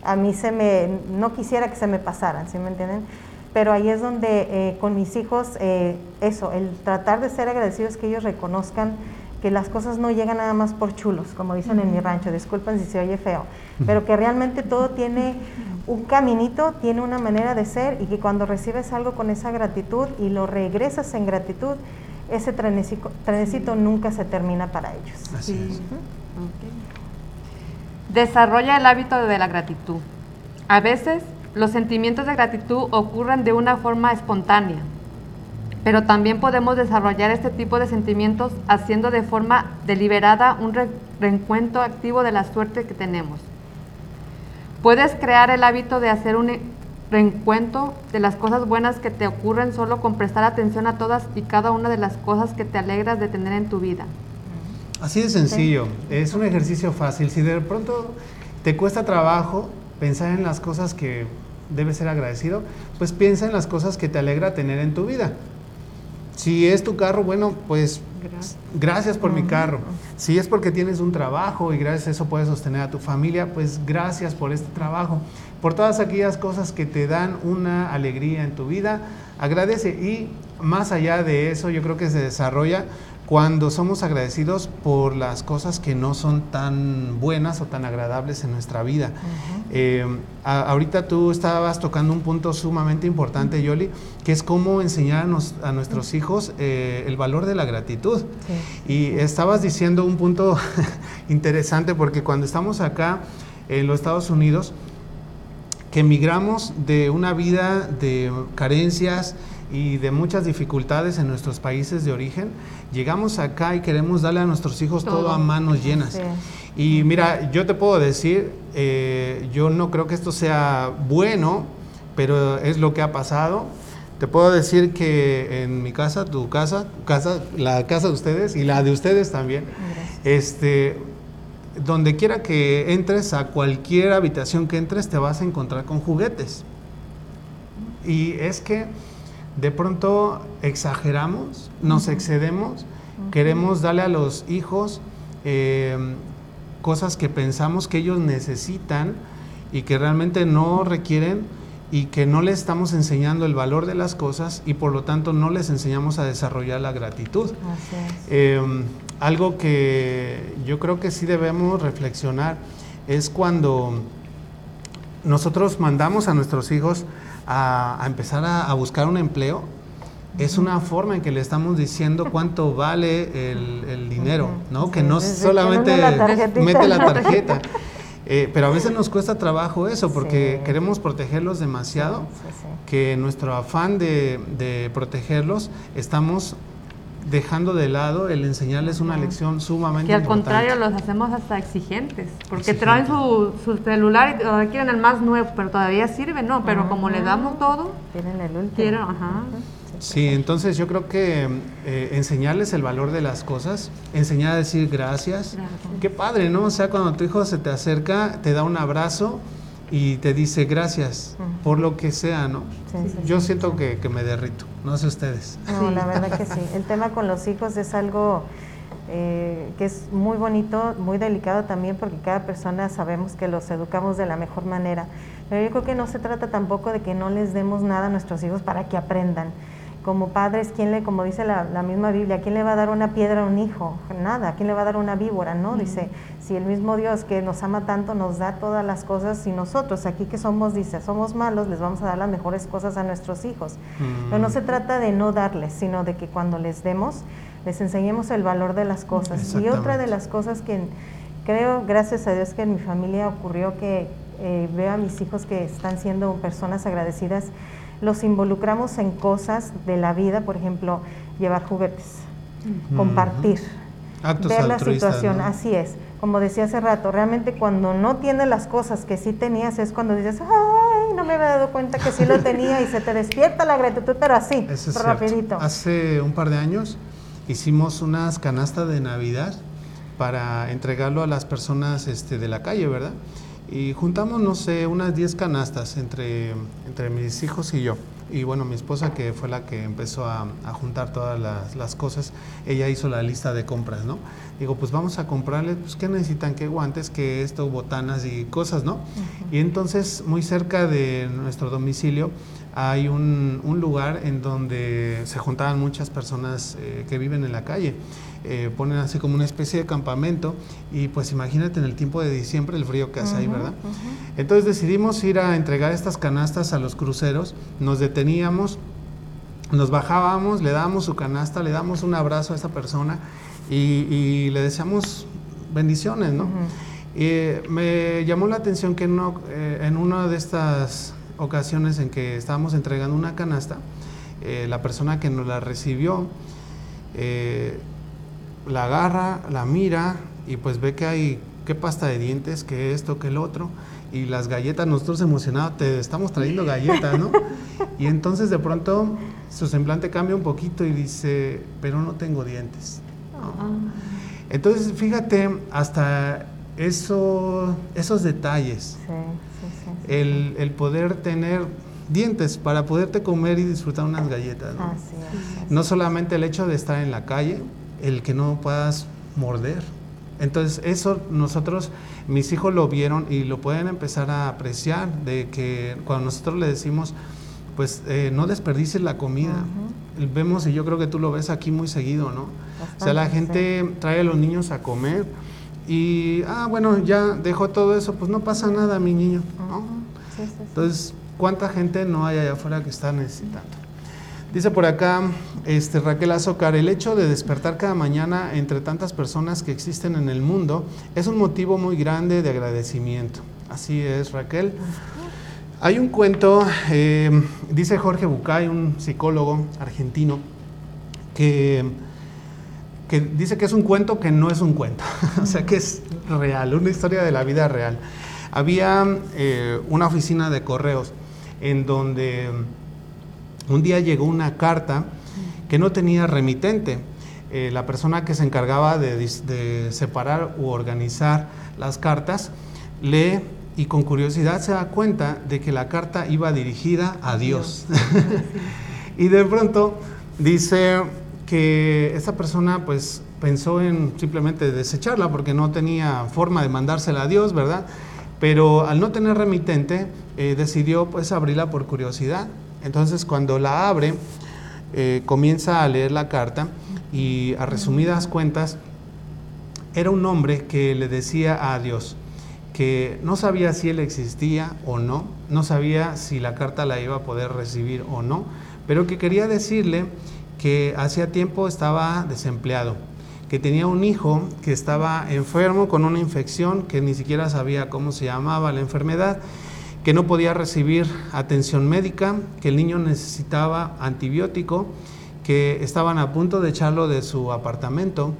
a mí se me, no quisiera que se me pasaran, ¿sí me entienden? Pero ahí es donde eh, con mis hijos, eh, eso, el tratar de ser agradecidos, que ellos reconozcan que las cosas no llegan nada más por chulos, como dicen en mi rancho, disculpen si se oye feo, pero que realmente todo tiene un caminito, tiene una manera de ser y que cuando recibes algo con esa gratitud y lo regresas en gratitud, ese trenecito, nunca se termina para ellos. Así Desarrolla el hábito de la gratitud. A veces los sentimientos de gratitud ocurren de una forma espontánea, pero también podemos desarrollar este tipo de sentimientos haciendo de forma deliberada un reencuentro activo de la suerte que tenemos. Puedes crear el hábito de hacer un reencuentro de las cosas buenas que te ocurren solo con prestar atención a todas y cada una de las cosas que te alegras de tener en tu vida. Así de sencillo, es un ejercicio fácil. Si de pronto te cuesta trabajo pensar en las cosas que debes ser agradecido, pues piensa en las cosas que te alegra tener en tu vida. Si es tu carro, bueno, pues gracias, por mi carro. Si es porque tienes un trabajo y gracias a eso puedes sostener a tu familia, pues gracias por este trabajo. Por todas aquellas cosas que te dan una alegría en tu vida, agradece. Y más allá de eso, yo creo que se desarrolla cuando somos agradecidos por las cosas que no son tan buenas o tan agradables en nuestra vida. Eh, ahorita tú estabas tocando un punto sumamente importante, Yoli, que es cómo enseñar a, nuestros hijos eh, el valor de la gratitud. Y estabas diciendo un punto *laughs* interesante porque cuando estamos acá en los Estados Unidos, que emigramos de una vida de carencias, y de muchas dificultades en nuestros países de origen, llegamos acá y queremos darle a nuestros hijos todo, a manos llenas. Y mira, yo te puedo decir, eh, yo no creo que esto sea bueno, pero es lo que ha pasado. Te puedo decir que en mi casa, tu casa, casa, la casa de ustedes y la de ustedes también, este, donde quiera que entres, a cualquier habitación que entres, te vas a encontrar con juguetes. Y es que de pronto exageramos, nos excedemos, queremos darle a los hijos em, cosas que pensamos que ellos necesitan y que realmente no requieren y que no les estamos enseñando el valor de las cosas y por lo tanto no les enseñamos a desarrollar la gratitud. Em, algo que yo creo que sí debemos reflexionar es cuando nosotros mandamos a nuestros hijos a, empezar a, buscar un empleo, es una forma en que le estamos diciendo cuánto vale el, dinero, ¿no? que no solamente mete la tarjeta. *laughs* Eh, pero a veces nos cuesta trabajo eso porque queremos protegerlos demasiado, que nuestro afán de, de protegerlos estamos dejando de lado el enseñarles una lección sumamente Que al contrario los hacemos hasta exigentes, porque traen su, su, celular y todavía quieren el más nuevo, pero todavía sirve, ¿no? Pero como le damos todo, tienen el último. Quieren, ajá. Sí, entonces yo creo que eh, enseñarles el valor de las cosas, enseñar a decir gracias, qué padre, ¿no? O sea, cuando tu hijo se te acerca, te da un abrazo, y te dice gracias por lo que sea, ¿no? Yo siento que, me derrito, no sé ustedes. No, la verdad que sí. El tema con los hijos es algo eh, que es muy bonito, muy delicado también porque cada persona sabemos que los educamos de la mejor manera. Pero yo creo que no se trata tampoco de que no les demos nada a nuestros hijos para que aprendan como padres, ¿quién le, como dice la, misma Biblia, ¿quién le va a dar una piedra a un hijo? Nada, ¿quién le va a dar una víbora? No, dice, si el mismo Dios que nos ama tanto nos da todas las cosas y nosotros aquí que somos, dice, somos malos, les vamos a dar las mejores cosas a nuestros hijos. Pero no se trata de no darles, sino de que cuando les demos, les enseñemos el valor de las cosas. Y otra de las cosas que creo, gracias a Dios que en mi familia ocurrió que eh, veo a mis hijos que están siendo personas agradecidas, los involucramos en cosas de la vida, por ejemplo, llevar juguetes, compartir, ver la situación, así es. Como decía hace rato, realmente cuando no tienes las cosas que sí tenías es cuando dices, ay, no me había dado cuenta que sí lo *laughs* tenía y se te despierta la gratitud, pero así, rapidito. Hace un par de años hicimos unas canastas de Navidad para entregarlo a las personas este, de la calle, ¿verdad? Y juntamos, no sé, unas 10 canastas entre, entre mis hijos y yo. Y bueno, mi esposa, que fue la que empezó a, juntar todas las, las, cosas, ella hizo la lista de compras, ¿no? Digo, pues vamos a comprarles, pues, ¿qué necesitan? ¿Qué guantes? ¿Qué esto? Botanas y cosas, ¿no? Y entonces, muy cerca de nuestro domicilio, hay un, un lugar en donde se juntaban muchas personas eh, que viven en la calle. Eh, ponen así como una especie de campamento y pues imagínate en el tiempo de diciembre el frío que hace ahí, ¿verdad? Entonces decidimos ir a entregar estas canastas a los cruceros, nos deteníamos, nos bajábamos, le dábamos su canasta, le damos un abrazo a esta persona y, le deseamos bendiciones, ¿no? y me llamó la atención que no, eh, en una de estas ocasiones en que estábamos entregando una canasta, eh, la persona que nos la recibió la agarra, la mira y pues ve que hay qué pasta de dientes, que esto, que el otro. Y las galletas, nosotros emocionados, te estamos trayendo galletas, ¿no? Y entonces de pronto su semblante cambia un poquito y dice, pero no tengo dientes. Ah. Entonces, fíjate, hasta eso, esos detalles, el, el, poder tener dientes para poderte comer y disfrutar unas galletas. ¿no? no solamente el hecho de estar en la calle, el que no puedas morder. Entonces eso nosotros, mis hijos lo vieron y lo pueden empezar a apreciar, de que cuando nosotros le decimos, pues eh, no desperdicies la comida. Vemos, y yo creo que tú lo ves aquí muy seguido, ¿no? o sea, la gente trae a los niños a comer y, ah, bueno, ya dejó todo eso, pues no pasa nada, mi niño, ¿no? Entonces, ¿cuánta gente no hay allá afuera que está necesitando? Dice por acá este, Raquel Azócar, el hecho de despertar cada mañana entre tantas personas que existen en el mundo es un motivo muy grande de agradecimiento. Así es, Raquel. Hay un cuento, eh, dice Jorge Bucay, un psicólogo argentino, que, que, dice que es un cuento que no es un cuento, *laughs* o sea que es real, una historia de la vida real. Había eh, una oficina de correos en donde un día llegó una carta que no tenía remitente. Eh, la persona que se encargaba de, separar u organizar las cartas lee y con curiosidad se da cuenta de que la carta iba dirigida a Dios. *laughs* y de pronto dice que esa persona pues pensó en simplemente desecharla porque no tenía forma de mandársela a Dios, ¿verdad? Pero al no tener remitente, eh, decidió pues abrirla por curiosidad entonces cuando la abre, eh, comienza a leer la carta y a resumidas cuentas, era un hombre que le decía a Dios que no sabía si él existía o no, no sabía si la carta la iba a poder recibir o no, pero que quería decirle que hacía tiempo estaba desempleado, que tenía un hijo que estaba enfermo con una infección que ni siquiera sabía cómo se llamaba la enfermedad que no podía recibir atención médica, que el niño necesitaba antibiótico, que estaban a punto de echarlo de su apartamento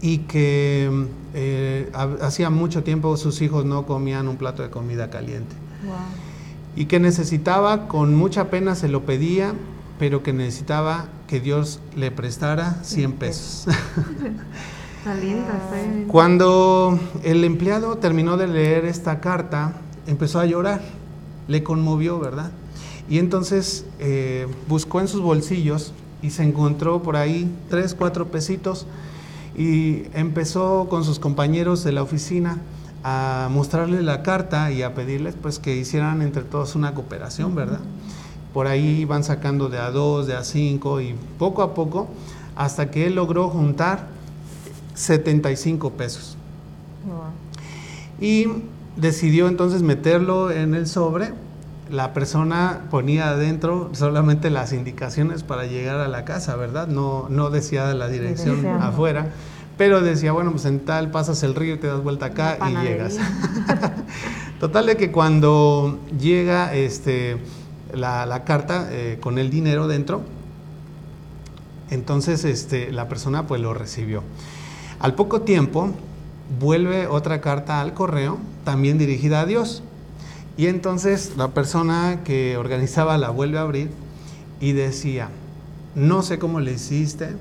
y que eh, hacía mucho tiempo sus hijos no comían un plato de comida caliente. Y que necesitaba, con mucha pena se lo pedía, pero que necesitaba que Dios le prestara 100 pesos. *laughs* Cuando el empleado terminó de leer esta carta, empezó a llorar, le conmovió, ¿verdad? Y entonces eh, buscó en sus bolsillos y se encontró por ahí tres, cuatro pesitos y empezó con sus compañeros de la oficina a mostrarle la carta y a pedirles pues que hicieran entre todos una cooperación, ¿verdad? Por ahí van sacando de a dos, de a cinco y poco a poco hasta que él logró juntar 75 pesos. Y decidió entonces meterlo en el sobre. La persona ponía adentro solamente las indicaciones para llegar a la casa, ¿verdad? No, no decía la dirección afuera, pero decía, bueno, pues en tal pasas el río, te das vuelta acá y llegas. *laughs* Total de que cuando llega este, la, carta eh, con el dinero dentro, entonces este, la persona pues lo recibió. Al poco tiempo vuelve otra carta al correo, también dirigida a Dios. Y entonces la persona que organizaba la vuelve a abrir y decía, no sé cómo le hiciste,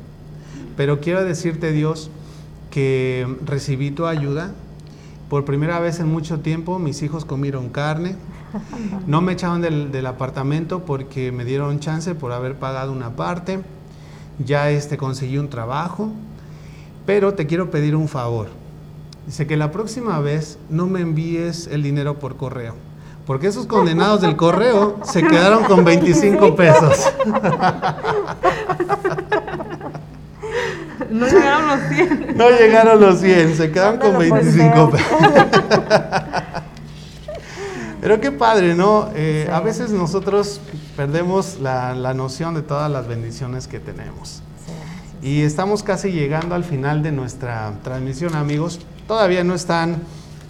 pero quiero decirte Dios que recibí tu ayuda. Por primera vez en mucho tiempo mis hijos comieron carne. No me echaban del, del apartamento porque me dieron chance por haber pagado una parte. Ya este, conseguí un trabajo. Pero te quiero pedir un favor. Dice que la próxima vez no me envíes el dinero por correo. Porque esos condenados del correo se quedaron con 25 pesos. No llegaron los 100. No llegaron los 100, se quedaron con Mándalo por 25 feo. pesos. Pero qué padre, ¿no? Eh, A veces nosotros perdemos la, la noción de todas las bendiciones que tenemos. Y estamos casi llegando al final de nuestra transmisión, amigos. Todavía no están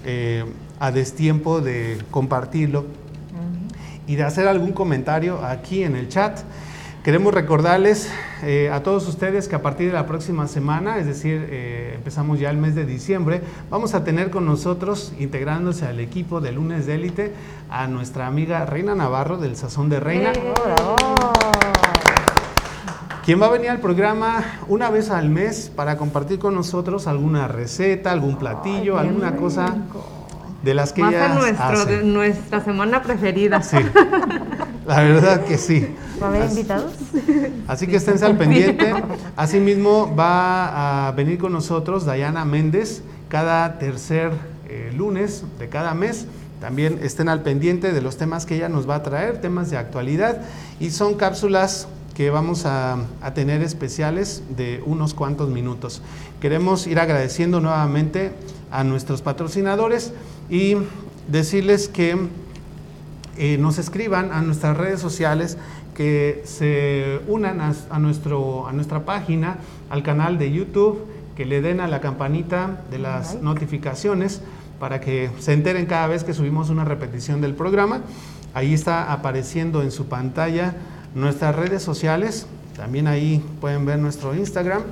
eh, a destiempo de compartirlo y de hacer algún comentario aquí en el chat. Queremos recordarles eh, a todos ustedes que a partir de la próxima semana, es decir, eh, empezamos ya el mes de diciembre, vamos a tener con nosotros, integrándose al equipo de Lunes de Élite, a nuestra amiga Reina Navarro del Sazón de Reina. Eh. Quien va a venir al programa una vez al mes para compartir con nosotros alguna receta, algún platillo, Ay, alguna cosa de las que nuestro, de nuestra semana preferida. Sí, la verdad que sí. ¿Va a haber invitados? Así que esténse al pendiente. Asimismo, va a venir con nosotros Dayana Méndez cada tercer eh, lunes de cada mes. También estén al pendiente de los temas que ella nos va a traer, temas de actualidad. Y son cápsulas que vamos a, a tener especiales de unos cuantos minutos. Queremos ir agradeciendo nuevamente a nuestros patrocinadores y decirles que eh, nos escriban a nuestras redes sociales, que se unan a, a nuestro, a nuestra página, al canal de YouTube, que le den a la campanita de las Like. notificaciones para que se enteren cada vez que subimos una repetición del programa. Ahí está apareciendo en su pantalla nuestras redes sociales. También ahí pueden ver nuestro Instagram.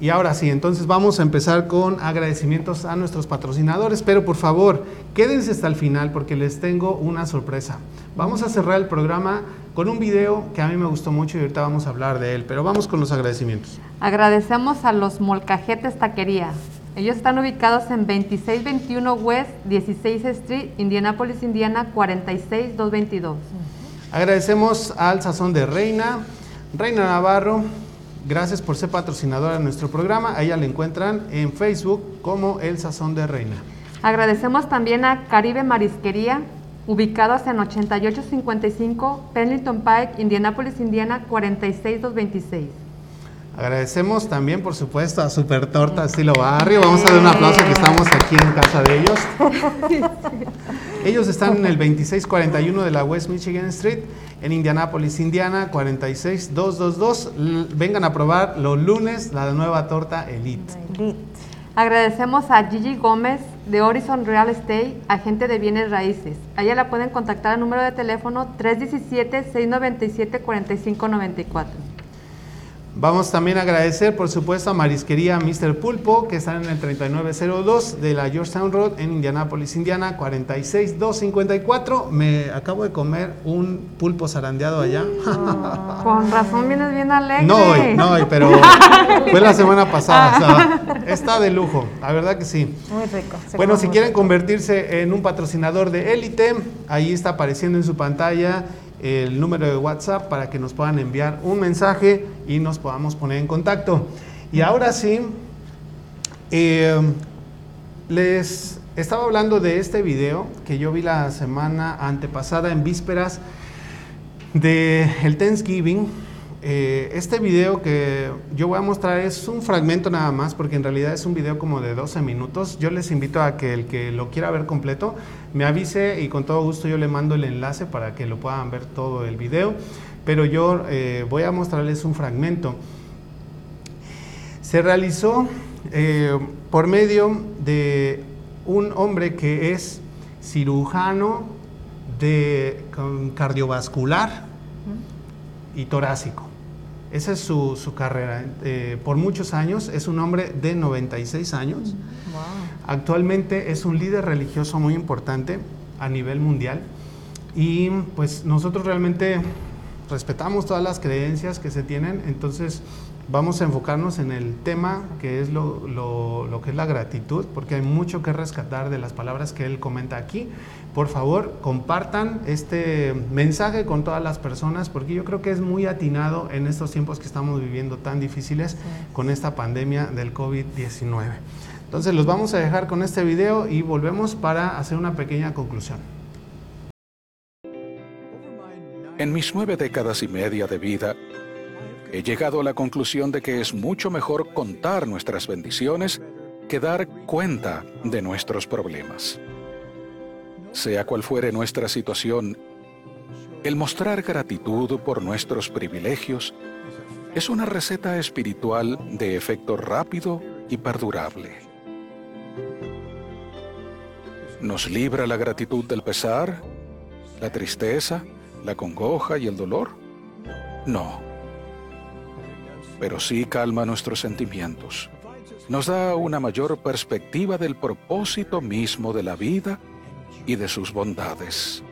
Y ahora sí, entonces vamos a empezar con agradecimientos a nuestros patrocinadores, pero por favor, quédense hasta el final porque les tengo una sorpresa. Vamos a cerrar el programa con un video que a mí me gustó mucho y ahorita vamos a hablar de él, pero vamos con los agradecimientos. Agradecemos a los Molcajetes Taquería. Ellos están ubicados en 2621 West 16 Street, Indianapolis, Indiana 46222. Agradecemos al Sazón de Reina, Reina Navarro, gracias por ser patrocinadora de nuestro programa. A ella la encuentran en Facebook como El Sazón de Reina. Agradecemos también a Caribe Marisquería, ubicados en 8855 Pendleton Pike, Indianapolis, Indiana 46226. Agradecemos también, por supuesto, a Super Torta Estilo Barrio. Vamos a dar un aplauso que estamos aquí en casa de ellos. *laughs* Ellos están en el 2641 de la West Michigan Street, en Indianapolis, Indiana, 46222. L- Vengan a probar los lunes la nueva torta Elite. Agradecemos a Gigi Gómez de Horizon Real Estate, agente de bienes raíces. A ella la pueden contactar al número de teléfono 317-697-4594. Vamos también a agradecer, por supuesto, a Marisquería Mr. Pulpo, que están en el 3902 de la Georgetown Road en Indianapolis, Indiana, 46254. Me acabo de comer un pulpo zarandeado allá. *laughs* Con razón vienes bien alegre. No hoy, no hoy, pero *laughs* fue la semana pasada. estaba- está de lujo, la verdad que sí. Muy rico. Bueno, si quieren rico. convertirse en un patrocinador de élite, ahí está apareciendo en su pantalla el número de WhatsApp para que nos puedan enviar un mensaje y nos podamos poner en contacto. Y ahora sí, eh, les estaba hablando de este video que yo vi la semana antepasada en vísperas de el Thanksgiving. Eh, este video que yo voy a mostrar es un fragmento nada más, porque en realidad es un video como de 12 minutos. Yo les invito a que el que lo quiera ver completo me avise y con todo gusto yo le mando el enlace para que lo puedan ver todo el video. Pero yo eh, voy a mostrarles un fragmento. Se realizó eh, por medio de un hombre que es cirujano de cardiovascular y torácico. Esa es su, su carrera. Eh, por muchos años es un hombre de 96 años. Wow. Actualmente es un líder religioso muy importante a nivel mundial y pues nosotros realmente respetamos todas las creencias que se tienen, entonces vamos a enfocarnos en el tema que es lo, lo, que es la gratitud, porque hay mucho que rescatar de las palabras que él comenta aquí. Por favor, compartan este mensaje con todas las personas, porque yo creo que es muy atinado en estos tiempos que estamos viviendo tan difíciles con esta pandemia del COVID-19. Entonces los vamos a dejar con este video y volvemos para hacer una pequeña conclusión. En mis nueve décadas y media de vida, he llegado a la conclusión de que es mucho mejor contar nuestras bendiciones que dar cuenta de nuestros problemas. Sea cual fuere nuestra situación, el mostrar gratitud por nuestros privilegios es una receta espiritual de efecto rápido y perdurable. ¿Nos libra la gratitud del pesar, la tristeza, la congoja y el dolor? No pero sí calma nuestros sentimientos. Nos da una mayor perspectiva del propósito mismo de la vida y de sus bondades.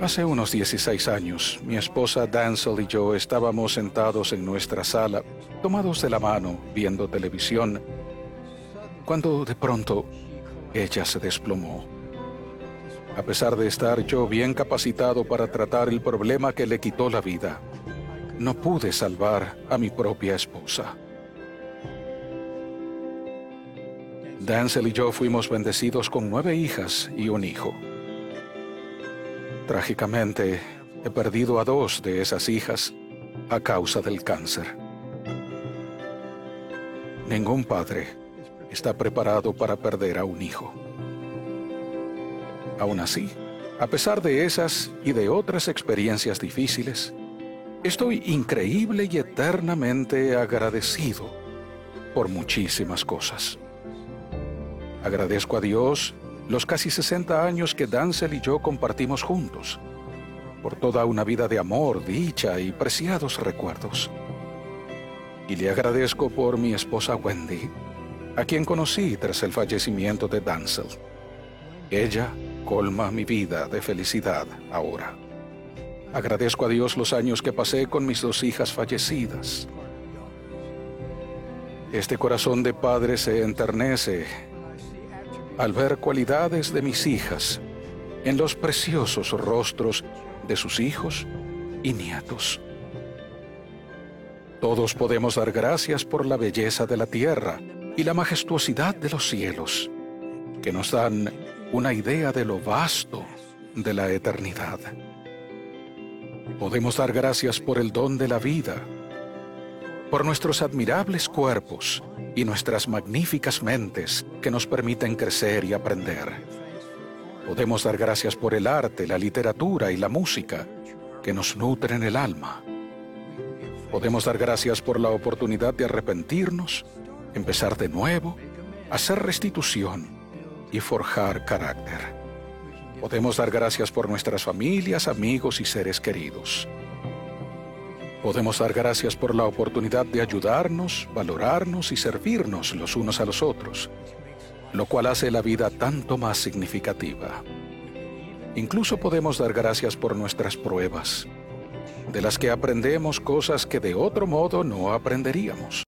Hace unos 16 años, mi esposa Dancel y yo estábamos sentados en nuestra sala, tomados de la mano, viendo televisión, cuando de pronto ella se desplomó. A pesar de estar yo bien capacitado para tratar el problema que le quitó la vida, no pude salvar a mi propia esposa. Dancel y yo fuimos bendecidos con nueve hijas y un hijo. Trágicamente, he perdido a dos de esas hijas a causa del cáncer. Ningún padre está preparado para perder a un hijo. Aún así, a pesar de esas y de otras experiencias difíciles, estoy increíble y eternamente agradecido por muchísimas cosas. Agradezco a Dios los casi 60 años que Dancel y yo compartimos juntos, por toda una vida de amor, dicha y preciados recuerdos. Y le agradezco por mi esposa Wendy, a quien conocí tras el fallecimiento de Dancel. Ella colma mi vida de felicidad ahora. Agradezco a Dios los años que pasé con mis dos hijas fallecidas. Este corazón de padre se enternece al ver cualidades de mis hijas en los preciosos rostros de sus hijos y nietos. Todos podemos dar gracias por la belleza de la tierra y la majestuosidad de los cielos, que nos dan una idea de lo vasto de la eternidad. Podemos dar gracias por el don de la vida, por nuestros admirables cuerpos y nuestras magníficas mentes que nos permiten crecer y aprender. Podemos dar gracias por el arte, la literatura y la música que nos nutren el alma. Podemos dar gracias por la oportunidad de arrepentirnos, empezar de nuevo, hacer restitución y forjar carácter. Podemos dar gracias por nuestras familias, amigos y seres queridos. Podemos dar gracias por la oportunidad de ayudarnos, valorarnos y servirnos los unos a los otros, lo cual hace la vida tanto más significativa. Incluso podemos dar gracias por nuestras pruebas, de las que aprendemos cosas que de otro modo no aprenderíamos.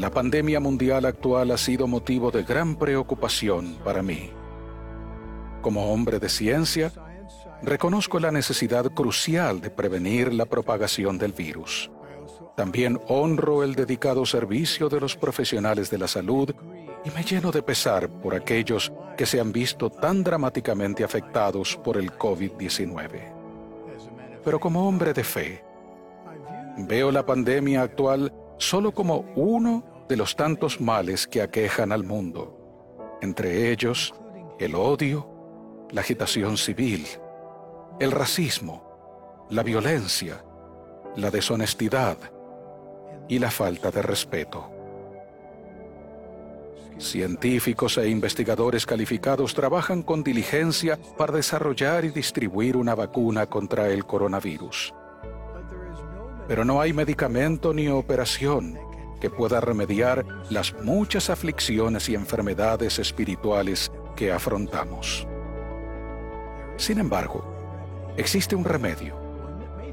La pandemia mundial actual ha sido motivo de gran preocupación para mí. Como hombre de ciencia, reconozco la necesidad crucial de prevenir la propagación del virus. También honro el dedicado servicio de los profesionales de la salud y me lleno de pesar por aquellos que se han visto tan dramáticamente afectados por el COVID-19. Pero como hombre de fe, veo la pandemia actual solo como uno de los tantos males que aquejan al mundo, entre ellos el odio, la agitación civil, el racismo, la violencia, la deshonestidad y la falta de respeto. Científicos e investigadores calificados trabajan con diligencia para desarrollar y distribuir una vacuna contra el coronavirus pero no hay medicamento ni operación que pueda remediar las muchas aflicciones y enfermedades espirituales que afrontamos. Sin embargo, existe un remedio,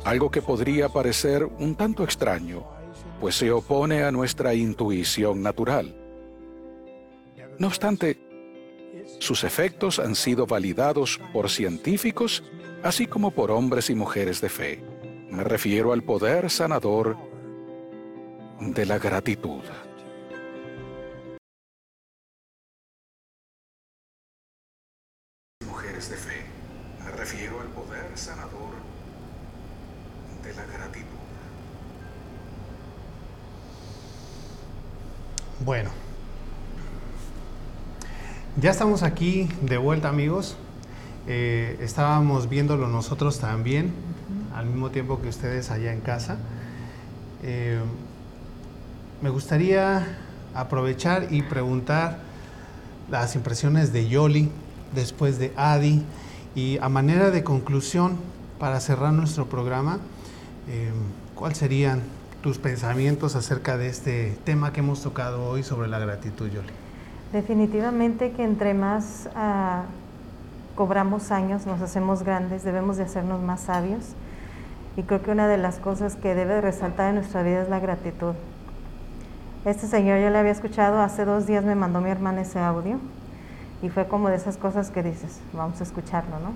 algo que podría parecer un tanto extraño, pues se opone a nuestra intuición natural. No obstante, sus efectos han sido validados por científicos, así como por hombres y mujeres de fe. Me refiero al poder sanador de la gratitud. Mujeres de fe. Me refiero al poder sanador de la gratitud. Bueno, ya estamos aquí de vuelta amigos. Eh, estábamos viéndolo nosotros también, al mismo tiempo que ustedes allá en casa. Eh, me gustaría aprovechar y preguntar las impresiones de Yoli, después de Adi, y a manera de conclusión, para cerrar nuestro programa, eh, ¿cuáles serían tus pensamientos acerca de este tema que hemos tocado hoy sobre la gratitud, Yoli? Definitivamente que entre más ah, cobramos años, nos hacemos grandes, debemos de hacernos más sabios. Y creo que una de las cosas que debe resaltar en nuestra vida es la gratitud. Este señor yo le había escuchado, hace dos días me mandó mi hermana ese audio y fue como de esas cosas que dices, vamos a escucharlo, ¿no?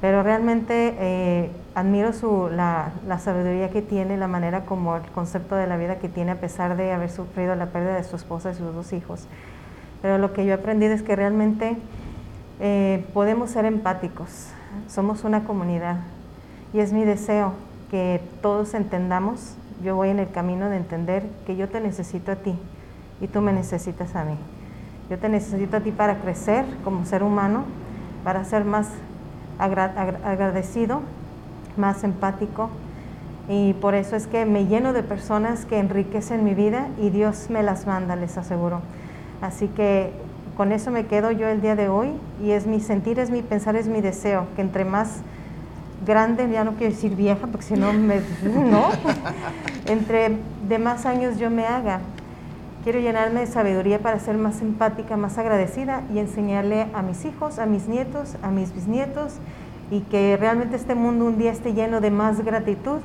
Pero realmente eh, admiro su, la, la, sabiduría que tiene, la manera como el concepto de la vida que tiene a pesar de haber sufrido la pérdida de su esposa y sus dos hijos. Pero lo que yo he aprendido es que realmente eh, podemos ser empáticos, somos una comunidad y es mi deseo que todos entendamos, yo voy en el camino de entender que yo te necesito a ti y tú me necesitas a mí. Yo te necesito a ti para crecer como ser humano, para ser más agradecido, más empático. Y por eso es que me lleno de personas que enriquecen mi vida y Dios me las manda, les aseguro. Así que con eso me quedo yo el día de hoy y es mi sentir, es mi pensar, es mi deseo, que entre más grande, ya no quiero decir vieja, porque si no me... no, entre de más años yo me haga. Quiero llenarme de sabiduría para ser más empática, más agradecida y enseñarle a mis hijos, a mis nietos, a mis bisnietos y que realmente este mundo un día esté lleno de más gratitud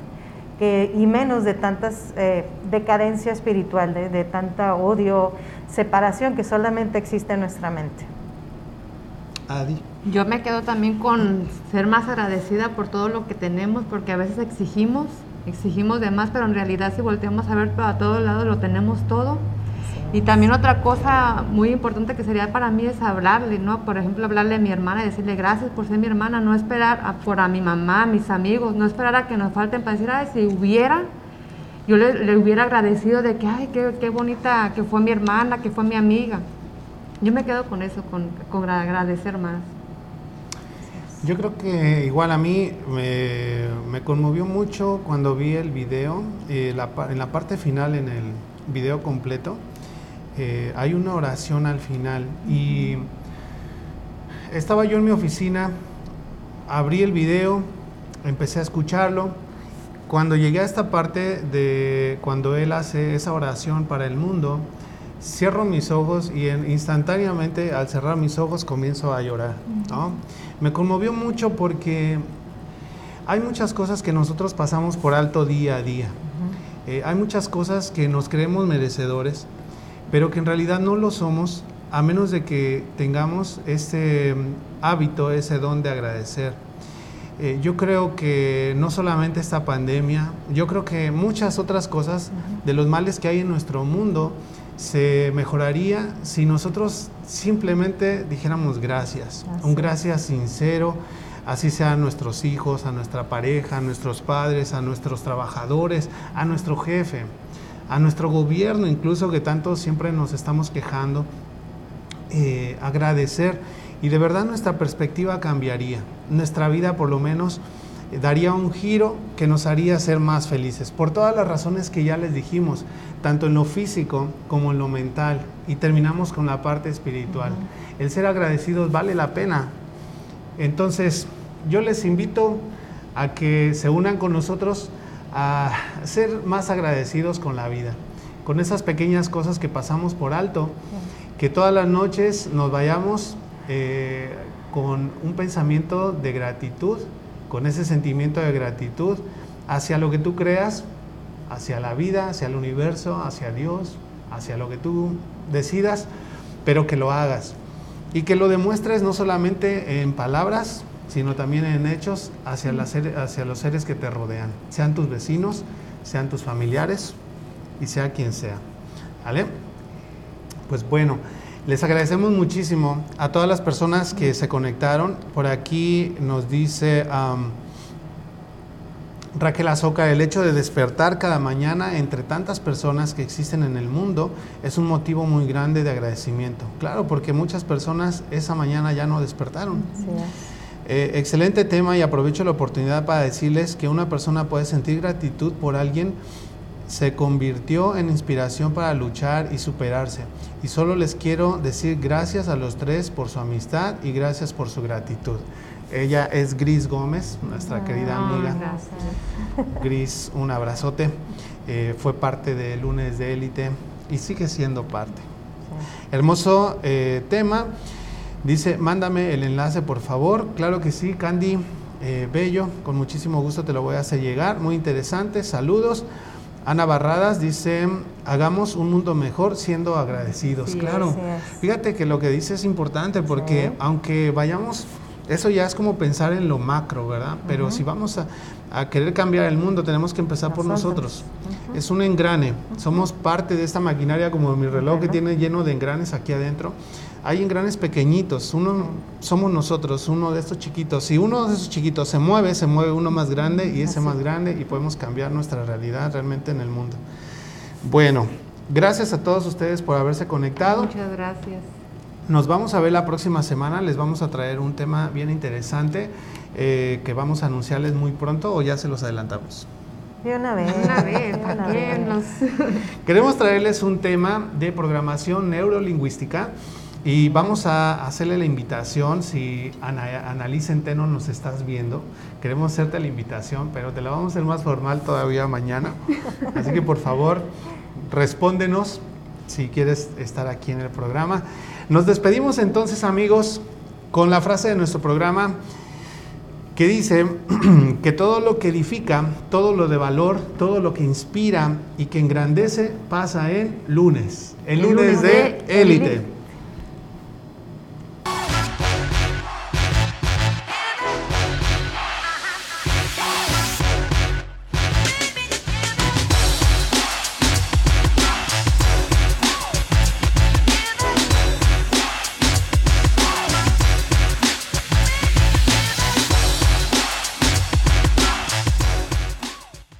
y menos de tantas eh, decadencia espiritual, de, de tanta odio, separación que solamente existe en nuestra mente. Adi. Yo me quedo también con ser más agradecida por todo lo que tenemos, porque a veces exigimos, exigimos de más, pero en realidad si volteamos a ver para todos lados lo tenemos todo. Y también otra cosa muy importante que sería para mí es hablarle, ¿no? Por ejemplo, hablarle a mi hermana y decirle gracias por ser mi hermana, no esperar por a mi mamá, a mis amigos, no esperar a que nos falten para decir, ay, si hubiera, yo le, hubiera agradecido de que, ay, qué, qué, bonita que fue mi hermana, que fue mi amiga. Yo me quedo con eso, con, con agradecer más. Yo creo que igual a mí me, me conmovió mucho cuando vi el video, eh, la, en la parte final, en el video completo, eh, hay una oración al final y estaba yo en mi oficina, abrí el video, empecé a escucharlo cuando llegué a esta parte de cuando él hace esa oración para el mundo, cierro mis ojos y instantáneamente al cerrar mis ojos comienzo a llorar. Me conmovió mucho porque hay muchas cosas que nosotros pasamos por alto día a día. Eh, hay muchas cosas que nos creemos merecedores, pero que en realidad no lo somos a menos de que tengamos ese mm, hábito, ese don de agradecer. Eh, yo creo que no solamente esta pandemia, yo creo que muchas otras cosas de los males que hay en nuestro mundo se mejoraría si nosotros simplemente dijéramos gracias, un gracias sincero, así sea a nuestros hijos, a nuestra pareja, a nuestros padres, a nuestros trabajadores, a nuestro jefe, a nuestro gobierno, incluso que tanto siempre nos estamos quejando, eh, agradecer. Y de verdad nuestra perspectiva cambiaría. Nuestra vida por lo menos eh, daría un giro que nos haría ser más felices, por todas las razones que ya les dijimos, tanto en lo físico como en lo mental, y terminamos con la parte espiritual. El ser agradecidos vale la pena. Entonces, yo les invito a que se unan con nosotros a ser más agradecidos con la vida, con esas pequeñas cosas que pasamos por alto, que todas las noches nos vayamos eh, con un pensamiento de gratitud, con ese sentimiento de gratitud hacia lo que tú creas, hacia la vida, hacia el universo, hacia Dios, hacia lo que tú decidas, pero que lo hagas. Y que lo demuestres no solamente en palabras, sino también en hechos hacia, los seres que te rodean, sean tus vecinos, sean tus familiares y sea quien sea. ¿Vale? Pues bueno, les agradecemos muchísimo a todas las personas que se conectaron. Por aquí nos dice Raquel Azoka, el hecho de despertar cada mañana entre tantas personas que existen en el mundo es un motivo muy grande de agradecimiento. Claro, porque muchas personas esa mañana ya no despertaron. Eh, excelente tema y aprovecho la oportunidad para decirles que una persona puede sentir gratitud por alguien se convirtió en inspiración para luchar y superarse. Y solo les quiero decir gracias a los tres por su amistad y gracias por su gratitud. Ella es Gris Gómez, nuestra querida ah, amiga. Gracias. Gris, un abrazote. Eh, fue parte de Lunes de Élite y sigue siendo parte. Hermoso eh, tema. Dice, mándame el enlace por favor. Claro que sí, Candy eh, Bello, con muchísimo gusto te lo voy a hacer llegar. Muy interesante, saludos. Ana Barradas dice, hagamos un mundo mejor siendo agradecidos. claro, fíjate que lo que dice es importante porque aunque vayamos, eso ya es como pensar en lo macro, ¿verdad? Pero si vamos a, querer cambiar el mundo, tenemos que empezar por nosotros. Es un engrane, somos parte de esta maquinaria como mi reloj que tiene lleno de engranes aquí adentro hay engranes pequeñitos, uno somos nosotros, uno de estos chiquitos. Si uno de esos chiquitos se mueve, se mueve uno más grande y ese más grande y podemos cambiar nuestra realidad realmente en el mundo. Bueno, gracias a todos ustedes por haberse conectado. Muchas gracias. Nos vamos a ver la próxima semana, les vamos a traer un tema bien interesante eh, que vamos a anunciarles muy pronto o ya se los adelantamos. De una vez. Una vez, una vez. *laughs* Queremos traerles un tema de programación neurolingüística y vamos a hacerle la invitación, si Analicen Teno nos estás viendo, queremos hacerte la invitación, pero te la vamos a hacer más formal todavía mañana. Así que por favor, respóndenos si quieres estar aquí en el programa. Nos despedimos entonces amigos con la frase de nuestro programa que dice *clears throat* que todo lo que edifica, todo lo de valor, todo lo que inspira y que engrandece pasa en lunes, el, lunes, de élite.